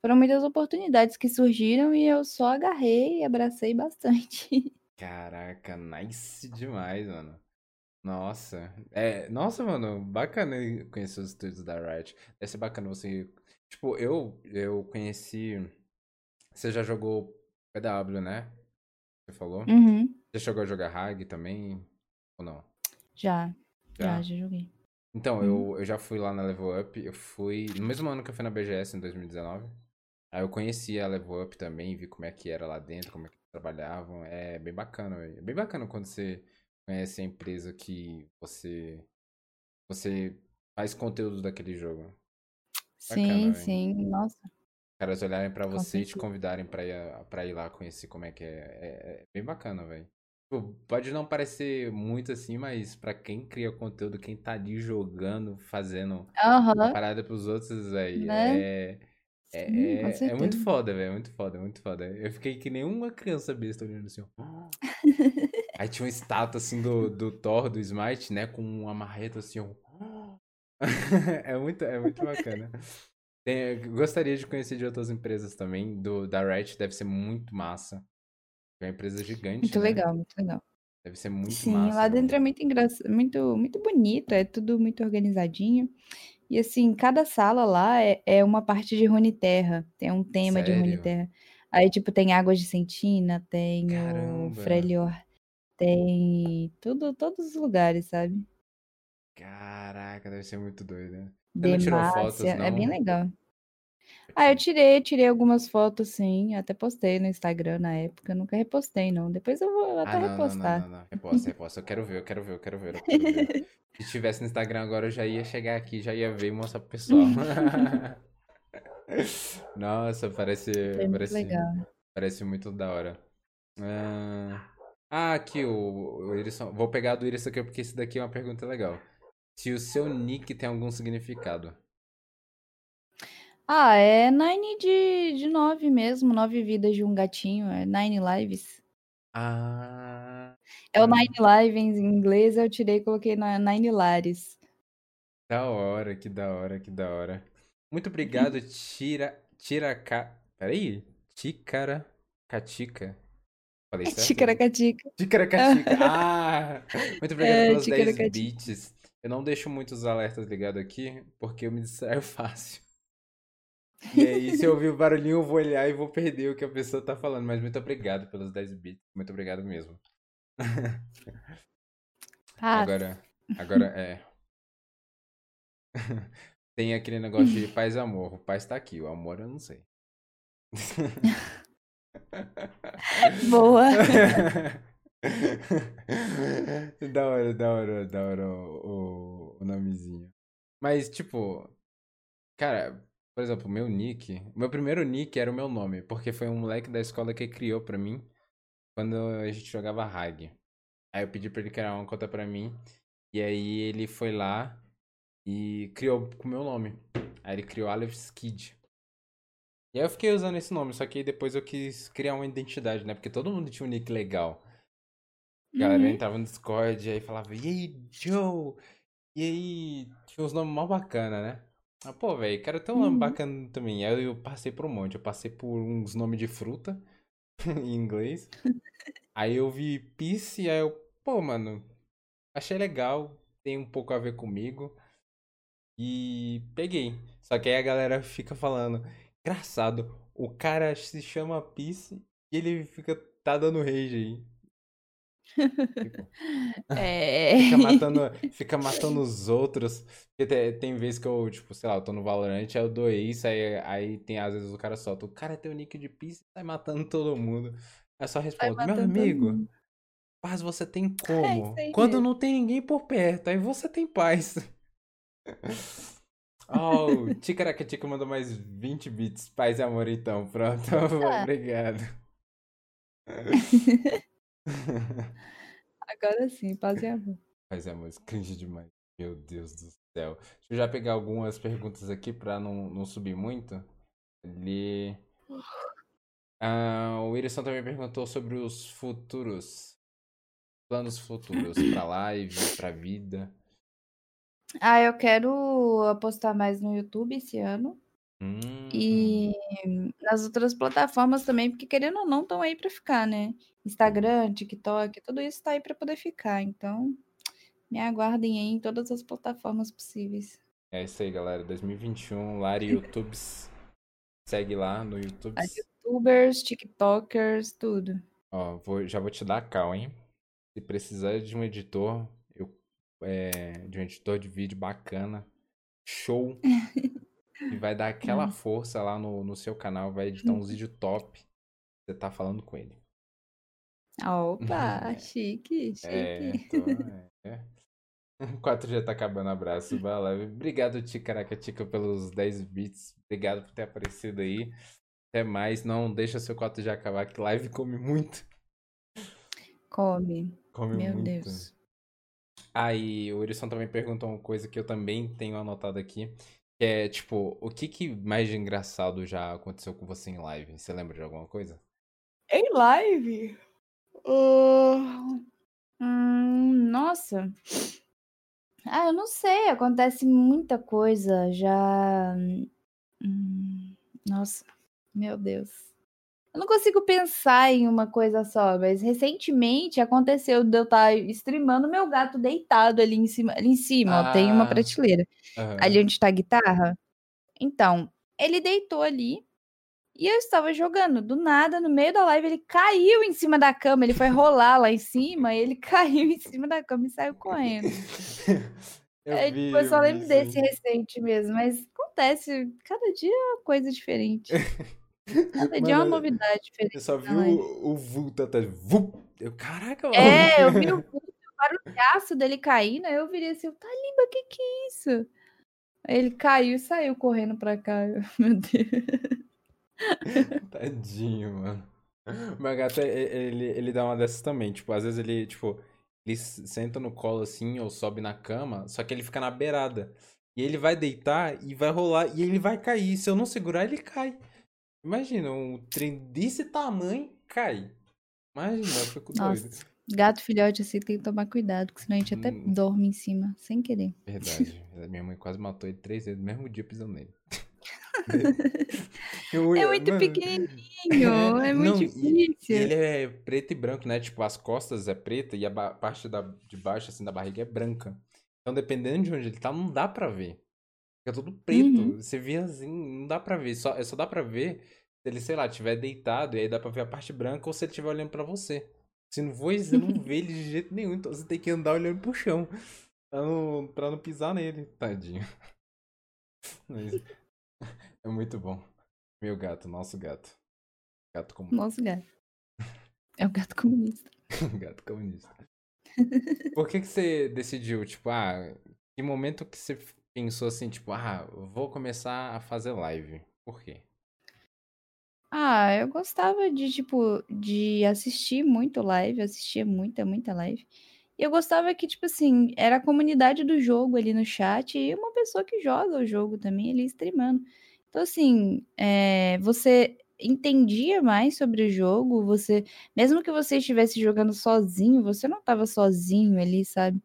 Foram muitas oportunidades que surgiram e eu só agarrei e abracei bastante. (laughs) Caraca, nice demais, mano. Nossa. É, nossa, mano, bacana conhecer os estúdios da Riot. Deve ser bacana você. Tipo, eu, eu conheci. Você já jogou PW, né? Você falou? Uhum, Você chegou a jogar Hag também? Ou não? já, Já? já, já joguei. Então, Uhum. eu, eu já fui lá na Level Up. Eu fui. No mesmo ano que eu fui na BGS, em 2019. Aí eu conheci a Level Up também, vi como é que era lá dentro, como é que eles trabalhavam. É bem bacana, velho. É bem bacana quando você conhece a empresa que você. Você faz conteúdo daquele jogo. Bacana, Sim, sim, nossa, Os caras olharem pra com você e te convidarem pra ir, a- pra ir lá conhecer como é que é. É, é bem bacana, velho. Pode não parecer muito assim, mas pra quem cria conteúdo, quem tá ali jogando, fazendo Aham, parada pros outros, velho, né? é. É, Sim, com é, é muito foda, velho. É muito foda, é muito foda. Eu fiquei que nem uma criança besta olhando assim, ó. (laughs) Aí tinha uma estátua assim do, do Thor, do Smite, né? Com uma marreta assim, ó. (laughs) É muito, é muito bacana. Tem- gostaria de conhecer de outras empresas também. Do, da Riot deve ser muito massa. É uma empresa gigante, Muito né? legal, muito legal. Deve ser muito Sim, massa, lá dentro é velho. muito engraçado, muito, muito bonito, é tudo muito organizadinho. E assim, cada sala lá é, é uma parte de Runeterra, tem um tema de Sério? Runeterra. Aí, tipo, tem Águas de Sentina, tem o Caramba. Freljord, tem tudo, todos os lugares, sabe? Caraca, deve ser muito doido, né? Você não tirou fotos, Demacia, é bem não? legal. Ah, eu tirei, tirei algumas fotos, sim, até postei no Instagram na época, eu nunca repostei, não. Depois eu vou até Ah, não, não, não, repostar. não, não. Reposta, reposta. Eu quero ver, eu quero ver, eu quero ver, eu quero ver. Se tivesse no Instagram agora, eu já ia chegar aqui, já ia ver e mostrar pro pessoal. (laughs) Nossa, parece, muito parece, legal. parece muito da hora. Ah, ah, aqui o, o Irisson. Vou pegar do Irisson aqui porque esse daqui é uma pergunta legal. Se o seu nick tem algum significado. Ah, é Nine de, de nove mesmo, nove vidas de um gatinho, é Nine Lives. Ah, É o hum, Nine Lives em inglês, eu tirei e coloquei na Nine Lares. da hora, que da hora, que da hora. Muito obrigado, Tira, Tiraca. Peraí, Tícara Catica. Falei certo? Ticaracatica. Ticaracatica. (laughs) Ah! Muito obrigado É, pelos 10 ticaracatica. bits. Eu não deixo muitos alertas ligados aqui, porque eu me (laughs) distraio fácil. E aí, se eu ouvir o barulhinho, eu vou olhar e vou perder o que a pessoa tá falando. Mas muito obrigado pelos 10 bits. Muito obrigado mesmo. Paz. Agora, agora é. (laughs) Tem aquele negócio de paz e amor. O paz tá aqui, o amor eu não sei. (laughs) Boa. (laughs) Da hora, da hora, da hora o, o, o nomezinho. Mas, tipo, cara, por exemplo, meu nick, meu primeiro nick era o meu nome, porque foi um moleque da escola que criou pra mim quando a gente jogava Hag. Aí eu pedi pra ele criar uma conta pra mim, e aí ele foi lá e criou com o meu nome. Aí ele criou Aleph Kid. E aí eu fiquei usando esse nome, só que depois eu quis criar uma identidade, né? Porque todo mundo tinha um nick legal. A galera Uhum. entrava no Discord e aí falava, e aí, Joe? E aí, tinha uns nomes mal bacana, né? Ah, pô, velho, quero ter um Uhum. bacana também. Aí eu passei por um monte. Eu passei por uns nomes de fruta (laughs) em inglês. Aí eu vi Peace aí eu, pô, mano, achei legal, tem um pouco a ver comigo. E peguei. Só que aí a galera fica falando, engraçado, o cara se chama Peace e ele fica, tá dando rage aí. (laughs) É. Fica matando, fica matando (laughs) os outros. Tem, tem vezes que eu, tipo, sei lá, eu tô no Valorant, aí eu dou isso, aí, aí tem às vezes o cara solta, o cara tem o nick de Peace e sai matando todo mundo. Aí eu só respondo, meu amigo, paz você tem (laughs) É como? aí Quando mesmo. não tem ninguém por perto, aí você tem paz. Oh, Ticaracatica mandou mais 20 bits. Paz e amor, então. Pronto, Tá. obrigado. Agora sim, paz e amor. Paz e amor, cringe demais. Meu Deus do céu. Deixa eu já pegar algumas perguntas aqui pra não, não subir muito. Ele. Ah, o Wilson também perguntou sobre os futuros. Planos futuros pra (coughs) live, pra vida. Ah, eu quero apostar mais no YouTube esse ano. Hum, E nas outras plataformas também, porque querendo ou não, estão aí pra ficar, né? Instagram, TikTok, tudo isso tá aí pra poder ficar. Então, me aguardem aí em todas as plataformas possíveis. é isso aí, galera. 2021, Lari YouTubes. Segue lá no YouTube. Youtubers, tiktokers, tudo. Ó, vou, já vou te dar a cal, hein? Se precisar de um editor, eu, é, de um editor de vídeo bacana, show, (laughs) e vai dar aquela Nossa. força lá no, no seu canal, vai editar uns vídeos top, você tá falando com ele. Opa, (laughs) chique, É, chique. tô, é. (laughs) O 4G tá acabando, abraço, vai lá. Obrigado, Ticaraca Tica, pelos 10 bits, obrigado por ter aparecido aí. Até mais, não deixa seu 4G acabar, que live come muito. Come, Come meu muito. Deus. Ah, e o Wilson também perguntou uma coisa que eu também tenho anotado aqui. Que é, tipo, o que que mais de engraçado já aconteceu com você em live? Você lembra de alguma coisa? Em live? Ah, hum, nossa. Ah, eu não sei, acontece muita coisa já. Hum, nossa, meu Deus. Eu não consigo pensar em uma coisa só, mas recentemente aconteceu de eu estar streamando meu gato deitado ali em cima. Ali em cima, ó, tem uma Ah. prateleira. Aham. Ali onde tá a guitarra. Então, ele deitou ali e eu estava jogando. Do nada, no meio da live, ele caiu em cima da cama. Ele foi rolar lá em cima e ele (laughs) caiu em cima da cama e saiu correndo. (laughs) Eu É, vi, eu só vi lembro desse recente mesmo, mas acontece. Cada dia é uma coisa diferente. (laughs) Cada dia é uma novidade diferente. eu só vi live. o, o vulto atrás. Vup! Eu, caraca, mano. É, (laughs) eu vi o vulto, o barulhaço dele caindo, aí eu virei assim, Talimba, que que é isso? Aí ele caiu e saiu correndo pra cá. Eu, (laughs) Meu Deus. Tadinho, mano. O meu gato, ele, ele dá uma dessas também. Tipo, às vezes ele, tipo, ele senta no colo assim ou sobe na cama, só que ele fica na beirada. E ele vai deitar e vai rolar e ele vai cair. Se eu não segurar, ele cai. Imagina, um trem desse tamanho cai. Imagina, eu fico doido. Nossa, gato filhote assim tem que tomar cuidado, porque senão a gente até Hum. dorme em cima, sem querer. Verdade. Minha mãe quase matou ele três vezes no mesmo dia pisando nele. (laughs) Eu- É muito mano, pequenininho, (laughs) é muito não, e- difícil. E ele é preto e branco, né? Tipo, as costas é preta e a ba- parte da, de baixo, assim, da barriga é branca. Então, dependendo de onde ele tá, não dá pra ver. Fica tudo preto. Uhum. Você vê assim, não dá pra ver. Só, só dá pra ver se ele, sei lá, tiver deitado e aí dá pra ver a parte branca ou se ele estiver olhando pra você. Se não for, você não (laughs) vê ele de jeito nenhum. Então, você tem que andar olhando pro chão. Pra não, pra não pisar nele. Tadinho. (laughs) Mas (laughs) é muito bom. Meu gato, nosso gato. Gato como Nosso gato. É o gato comunista. Gato comunista. Por que que você decidiu, tipo, ah, que momento que você pensou assim, tipo, ah, vou começar a fazer live? Por quê? Ah, eu gostava de, tipo, de assistir muito live, assistia muita, muita live. E eu gostava que, tipo assim, era a comunidade do jogo ali no chat e uma pessoa que joga o jogo também ali streamando. Então, assim, é, você entendia mais sobre o jogo, você, mesmo que você estivesse jogando sozinho, você não estava sozinho ali, sabe?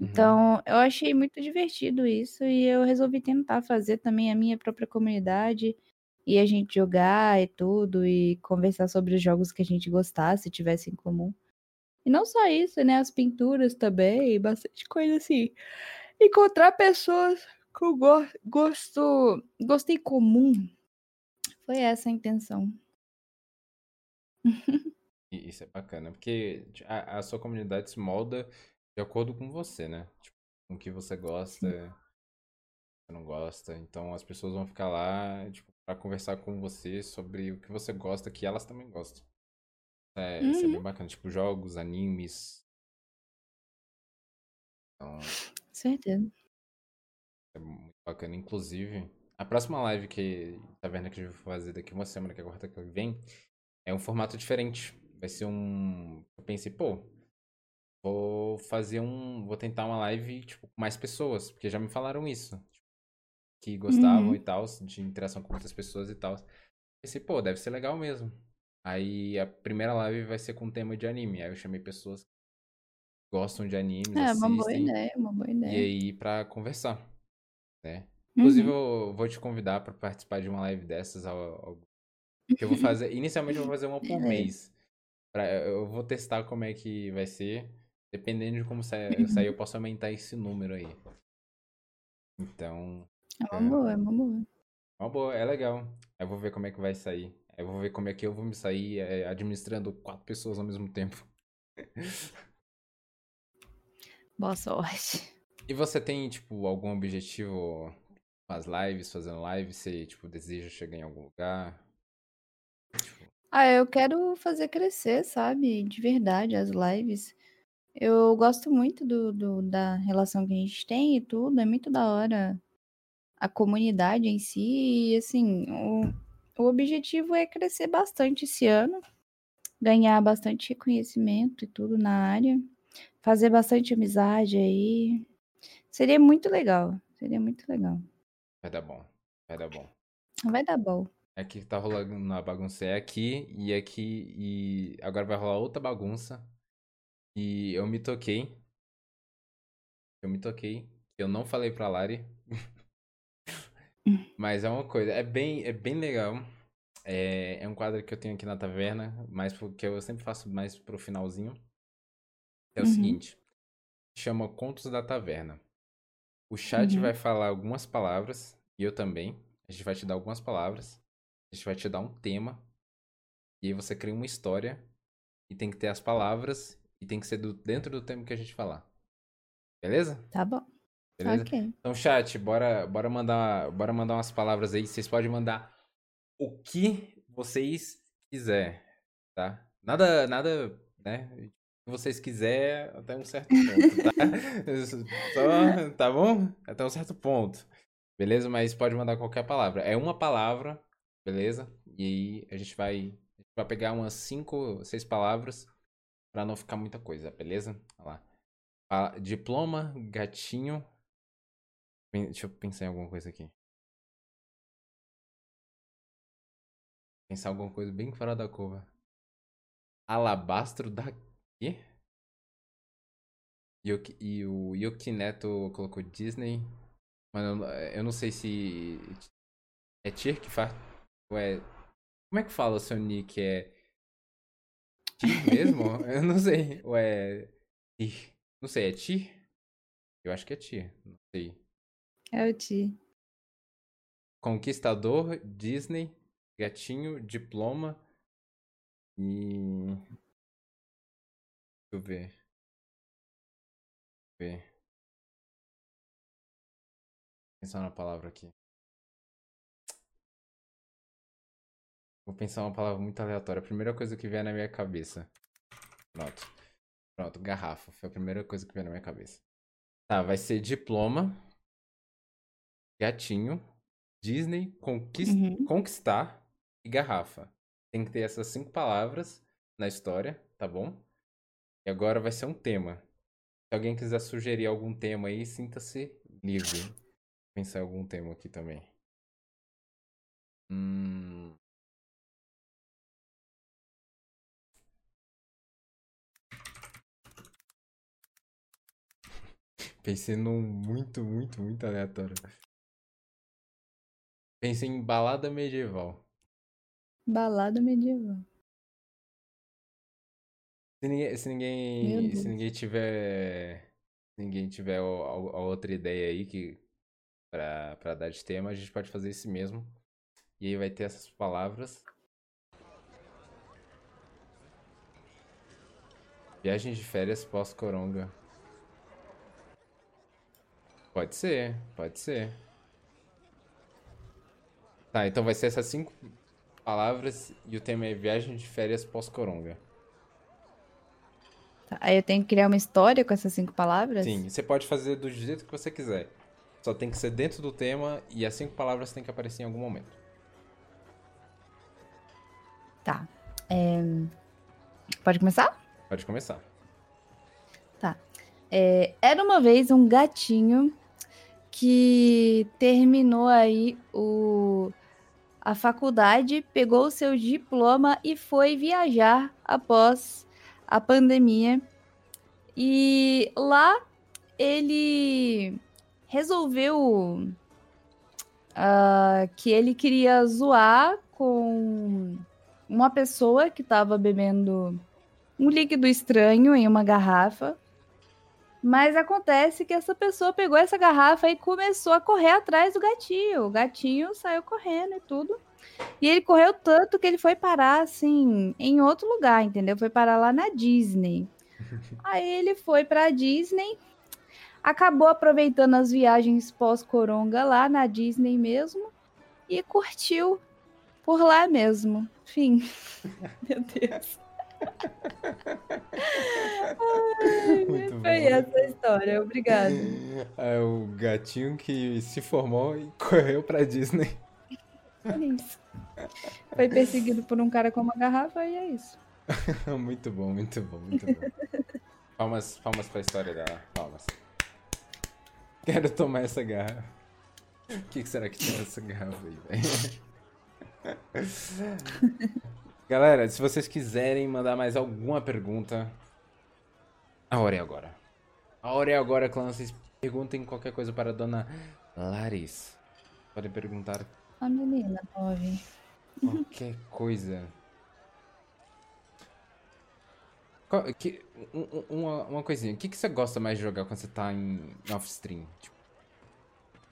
Uhum. Então, eu achei muito divertido isso e eu resolvi tentar fazer também a minha própria comunidade e a gente jogar e tudo e conversar sobre os jogos que a gente gostasse, tivesse em comum. E não só isso, né? As pinturas também, bastante coisa assim. Encontrar pessoas com go gosto, gosto em comum. Foi essa a intenção. (laughs) Isso é bacana, porque a, a sua comunidade se molda de acordo com você, né? Tipo, com o que você gosta, você não gosta. Então as pessoas vão ficar lá, tipo, pra conversar com você sobre o que você gosta, que elas também gostam. É, Isso é bem Uhum. bacana, tipo, jogos, animes. Então, Certeza. é muito bacana. Inclusive, a próxima live que tá vendo que a gente vai fazer daqui uma semana, que é a quarta que vem, é um formato diferente. Vai ser um. Eu pensei, pô, vou fazer um. Vou tentar uma live, tipo, com mais pessoas, porque já me falaram isso. tipo, que gostavam Uhum. e tal, de interação com outras pessoas e tal. Pensei, pô, deve ser legal mesmo. Aí a primeira live vai ser com tema de anime. Aí eu chamei pessoas que gostam de animes, É uma boa assistem, ideia, uma boa e ideia. aí pra conversar, né? Inclusive, Uhum. eu vou te convidar pra participar de uma live dessas. Ao, ao- Que eu vou (laughs) fazer. Inicialmente, eu vou fazer uma por mês. Pra, eu vou testar como é que vai ser. Dependendo de como sair, sair, eu posso aumentar esse número aí. Então, É uma é boa, é uma boa. uma boa, é legal. Eu vou ver como é que vai sair. Eu vou ver como é que eu vou me sair é, administrando quatro pessoas ao mesmo tempo. (laughs) Boa sorte. E você tem, tipo, algum objetivo com as lives, fazendo live? Você, tipo, deseja chegar em algum lugar? Tipo, Ah, eu quero fazer crescer, sabe? De verdade, as lives. Eu gosto muito do, do- da relação que a gente tem e tudo. É muito da hora a comunidade em si. E, assim, o, o objetivo é crescer bastante esse ano, ganhar bastante reconhecimento e tudo na área, fazer bastante amizade aí. Seria muito legal. Seria muito legal. vai dar bom. Vai dar bom. Vai dar bom. Aqui tá rolando uma bagunça é aqui e aqui e agora vai rolar outra bagunça. E eu me toquei. Eu me toquei. Eu não falei pra Lari. Mas é uma coisa, é bem, é bem legal. É, é um quadro que eu tenho aqui na taverna, mas porque eu sempre faço mais pro finalzinho. É o Uhum. seguinte, chama Contos da Taverna. O chat Uhum. vai falar algumas palavras, e eu também. A gente vai te dar algumas palavras. A gente vai te dar um tema. E aí você cria uma história. E tem que ter as palavras. E tem que ser do- dentro do tema que a gente falar. Beleza? Tá bom. Beleza? Ok. Então, chat, bora, bora, mandar, bora mandar umas palavras aí. Vocês podem mandar o que vocês quiser, tá? Nada, nada, né? O que vocês quiser até um certo ponto, tá? (laughs) Só, tá bom? Até um certo ponto. Beleza? Mas pode mandar qualquer palavra. É uma palavra, beleza? E aí a gente vai, a gente vai pegar umas cinco, seis palavras pra não ficar muita coisa, beleza? Olha lá. Pa- Diploma, gatinho. Deixa eu pensar em alguma coisa aqui. Pensar alguma coisa bem fora da curva. Alabastro da quê? Yoki- E o Yoki Neto colocou Disney. Mano, eu não- sei se. É Tier que faz. É. Como é que fala o seu nick? É. Tier mesmo? (laughs) Eu não sei. Ou é. Tier? Não sei, é Tier? Eu acho que é Tier. Não sei. É o Ti. Conquistador, Disney, Gatinho, Diploma e. Deixa eu ver. Deixa eu ver. Pensar uma palavra aqui. Vou pensar uma palavra muito aleatória. A primeira coisa que vier na minha cabeça. Pronto. Pronto, garrafa. Foi a primeira coisa que veio na minha cabeça. Tá, vai ser diploma. gatinho, Disney, conquist... Uhum. conquistar e garrafa. Tem que ter essas cinco palavras na história, tá bom? E agora vai ser um tema. Se alguém quiser sugerir algum tema aí, sinta-se livre. Vou pensar em algum tema aqui também. Hum... Pensei num muito, muito, muito aleatório. Pensei em balada medieval. Balada medieval. Se ninguém, se ninguém, se ninguém tiver, se ninguém tiver a outra ideia aí que pra, pra dar de tema, a gente pode fazer esse mesmo. E aí vai ter essas palavras. Viagem de férias pós-coronga. Pode ser, pode ser. Tá, então vai ser essas cinco palavras e o tema é viagem de férias pós-coronga. Tá, Aí eu tenho que criar uma história com essas cinco palavras? Sim, você pode fazer do jeito que você quiser. Só tem que ser dentro do tema e as cinco palavras têm que aparecer em algum momento. Tá. É, Pode começar? Pode começar. É, Era uma vez um gatinho que terminou aí o... a faculdade, pegou o seu diploma e foi viajar após a pandemia. E lá ele resolveu ah, que ele queria zoar com uma pessoa que estava bebendo um líquido estranho em uma garrafa. Mas acontece que essa pessoa pegou essa garrafa e começou a correr atrás do gatinho. O gatinho saiu correndo e tudo. E ele correu tanto que ele foi parar, assim, em outro lugar, entendeu? Foi parar lá na Disney. (laughs) Aí ele foi pra Disney, acabou aproveitando as viagens pós-coronga lá na Disney mesmo e curtiu por lá mesmo. Fim. (laughs) Meu Deus. (laughs) Foi essa história, obrigada. (laughs) É o gatinho que se formou e (laughs) correu pra Disney. É isso. Foi perseguido por um cara com uma garrafa e é isso. (laughs) muito bom, muito bom, muito bom. Palmas, palmas pra história dela. Palmas. Quero tomar essa garrafa. O que, que será que tem nessa garrafa aí, velho? Galera, se vocês quiserem mandar mais alguma pergunta, a hora é agora. A hora é agora, clã. Vocês perguntem qualquer coisa para a dona Larissa. Podem perguntar A menina, nove. qualquer coisa. Qual- que- um- um- uma, uma coisinha. O que, que você gosta mais de jogar quando você tá em, off-stream? Tipo,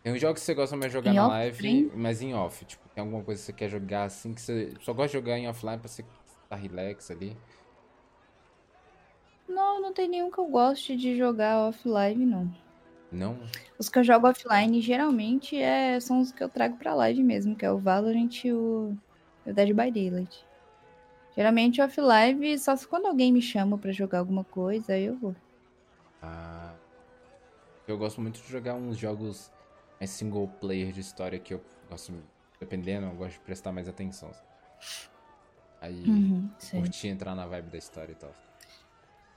tem uns jogos que você gosta mais de jogar Em na live, mas em off. Tipo, tem alguma coisa que você quer jogar assim que você só gosta de jogar em offline pra você estar relax ali? Não, não tem nenhum que eu goste de jogar offline, não. Não? Os que eu jogo offline geralmente é, são os que eu trago pra live mesmo, que é o Valorant e o, o Dead by Daylight. Geralmente offline, só se quando alguém me chama pra jogar alguma coisa, aí eu vou. Ah, eu gosto muito de jogar uns jogos mais single player de história que eu gosto, dependendo, eu gosto de prestar mais atenção. Aí, Uhum, entrar na vibe da história e tal.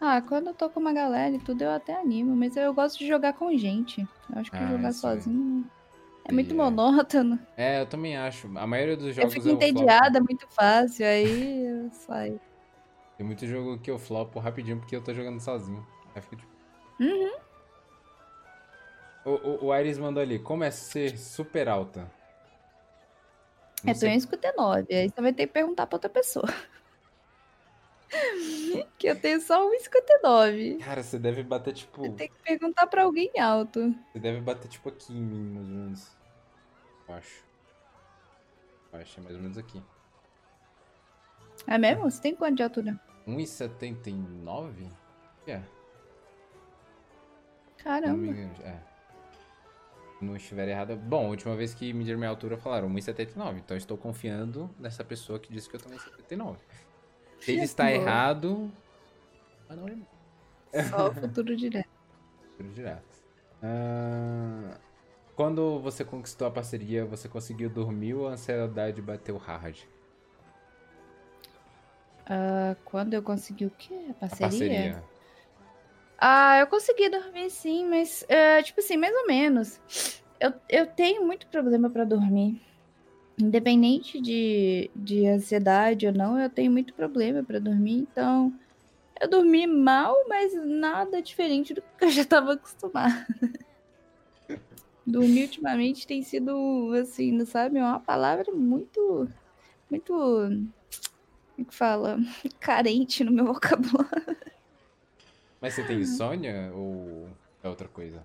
Ah, quando eu tô com uma galera e tudo, eu até animo, mas eu gosto de jogar com gente. Eu acho que Ah, jogar é. sozinho é muito É. monótono. É, eu também acho. A maioria dos Eu jogos fico eu flopo. entediada muito fácil, aí eu saio. Tem muito jogo que eu flopo rapidinho porque eu tô jogando sozinho. Aí fica tipo. Uhum. O, o, o Iris mandou ali, como é ser super alta? Não Eu tô em 59, aí você vai ter que perguntar pra outra pessoa. (laughs) que eu tenho só 1,59. Cara, você deve bater tipo. Tem que perguntar pra alguém alto. Você deve bater tipo aqui em mim, mais ou menos. Eu acho. Eu acho é mais ou menos aqui. É mesmo? Você tem quanto de altura? 1,79? É. Me Caramba. engano, é. Se não estiver errado. Bom, a última vez que mediram minha altura falaram 1,79. Então estou confiando nessa pessoa que disse que eu tenho 1,79. Se ele está errado. Ah, não é Só o futuro direto. futuro direto. Ah, Quando você conquistou a parceria, você conseguiu dormir ou a ansiedade bateu hard? Ah, quando eu consegui o quê? A A parceria? parceria. Ah, eu consegui dormir sim, mas, é, tipo assim, mais ou menos. Eu, eu tenho muito problema pra dormir. Independente de, de ansiedade ou não, eu tenho muito problema pra dormir. Então, eu dormi mal, mas nada diferente do que eu já tava acostumada. (laughs) Dormir ultimamente tem sido, assim, não sabe? É uma palavra muito, muito, como é que fala? (laughs) Carente no meu vocabulário. Mas você tem insônia ou é outra coisa?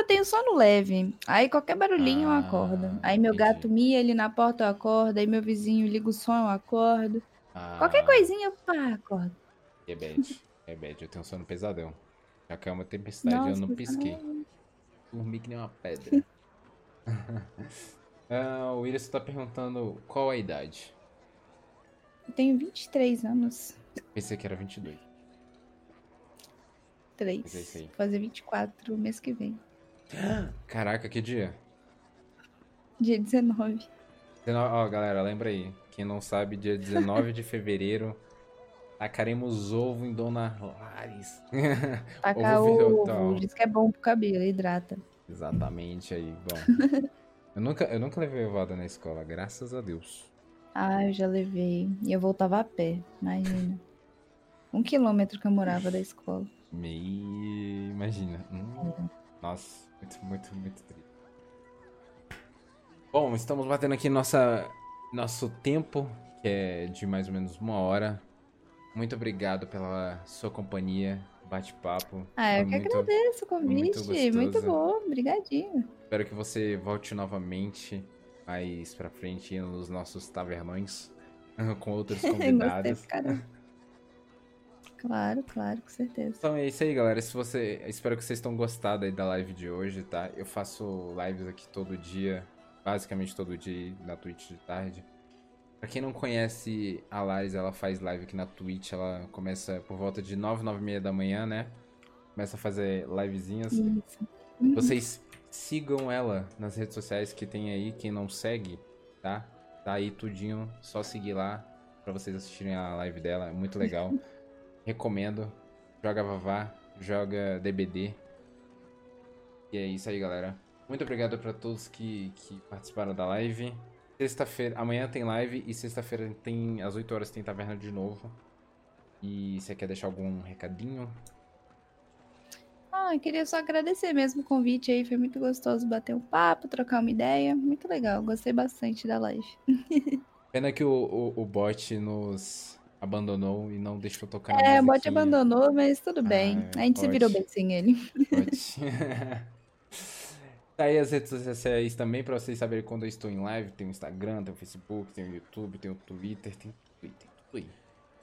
Eu tenho sono leve. Aí qualquer barulhinho eu Ah, acordo. Aí meu entendi. gato mia ali na porta, eu acordo. Aí meu vizinho liga o som, eu acordo. Ah, Qualquer coisinha, eu pá, acordo. É bad. É bad. Eu tenho sono pesadão. Já caiu uma tempestade eu Nossa, não mas pisquei. Dormi que nem uma pedra. (laughs) ah, o Willis tá perguntando qual a idade. Eu tenho 23 anos. Pensei que era 22. 3. Mas é fazer 24 mês que vem. Caraca, que dia? Dia 19. 19 Ó, galera, lembra aí. Quem não sabe, dia 19 de (laughs) fevereiro, tacaremos ovo em Dona Lares. (laughs) Tacar Ovo ovo. virtual. Diz que é bom pro cabelo, hidrata. Exatamente aí. Bom, (laughs) eu nunca, eu nunca levei ovada na escola, graças a Deus. Ah, eu já levei. E eu voltava a pé, imagina. Um quilômetro que eu morava da escola. Me... Imagina. Hum, nossa, muito, muito, muito triste. Bom, estamos batendo aqui nossa, nosso tempo, que é de mais ou menos uma hora. Muito obrigado pela sua companhia, bate-papo. Ah, eu Foi que muito- agradeço o convite. gostoso. Muito bom, obrigadinho. Espero que você volte novamente mais pra frente nos nossos tavernões (laughs) com outros (laughs) Gostei convidados. pra caramba. Claro, claro, com certeza. Então é isso aí, galera. Se você, espero que vocês tenham gostado aí da live de hoje, tá? Eu faço lives aqui todo dia, basicamente todo dia na Twitch de tarde. Pra quem não conhece a Lares, ela faz live aqui na Twitch. Ela começa por volta de 9, 9 e meia da manhã, né? Começa a fazer livezinhas. Isso. Vocês sigam ela nas redes sociais que tem aí, quem não segue, tá? Tá aí tudinho, só seguir lá pra vocês assistirem a live dela, é muito legal. (laughs) Recomendo. Joga Vavá, joga DBD. E é isso aí, galera. Muito obrigado pra todos que, que participaram da live. Sexta-feira, amanhã tem live e sexta-feira tem às 8 horas tem taverna de novo. E você quer deixar algum recadinho? Ah, eu queria só agradecer mesmo o convite aí. Foi muito gostoso bater um papo, trocar uma ideia. Muito legal. Gostei bastante da live. (laughs) Pena que o, o, o bot nos abandonou e não deixou tocar É, o bot abandonou, mas tudo bem. Ah, A gente se virou bem sem ele. (laughs) (laughs) Tá aí as redes sociais também pra vocês saberem quando eu estou em live. Tem o Instagram, tem o Facebook, tem o YouTube, tem o Twitter, tem Twitter, tudo aí.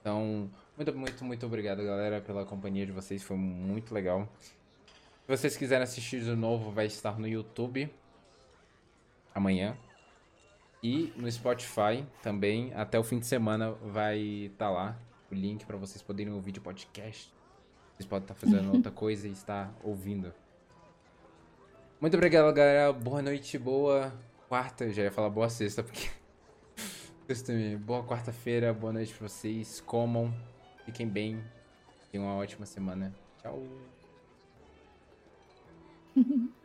Então, muito, muito, muito obrigado, galera, pela companhia de vocês. Foi muito legal. Se vocês quiserem assistir de novo, vai estar no YouTube amanhã. E no Spotify também, até o fim de semana vai estar lá o link para vocês poderem ouvir de podcast. Vocês podem estar fazendo outra (laughs) coisa e estar ouvindo. Muito obrigado, galera. Boa noite, boa quarta. Já ia falar boa sexta, porque. (laughs) Boa quarta-feira, boa noite pra vocês. Comam, fiquem bem. Tenham uma ótima semana. Tchau. (laughs)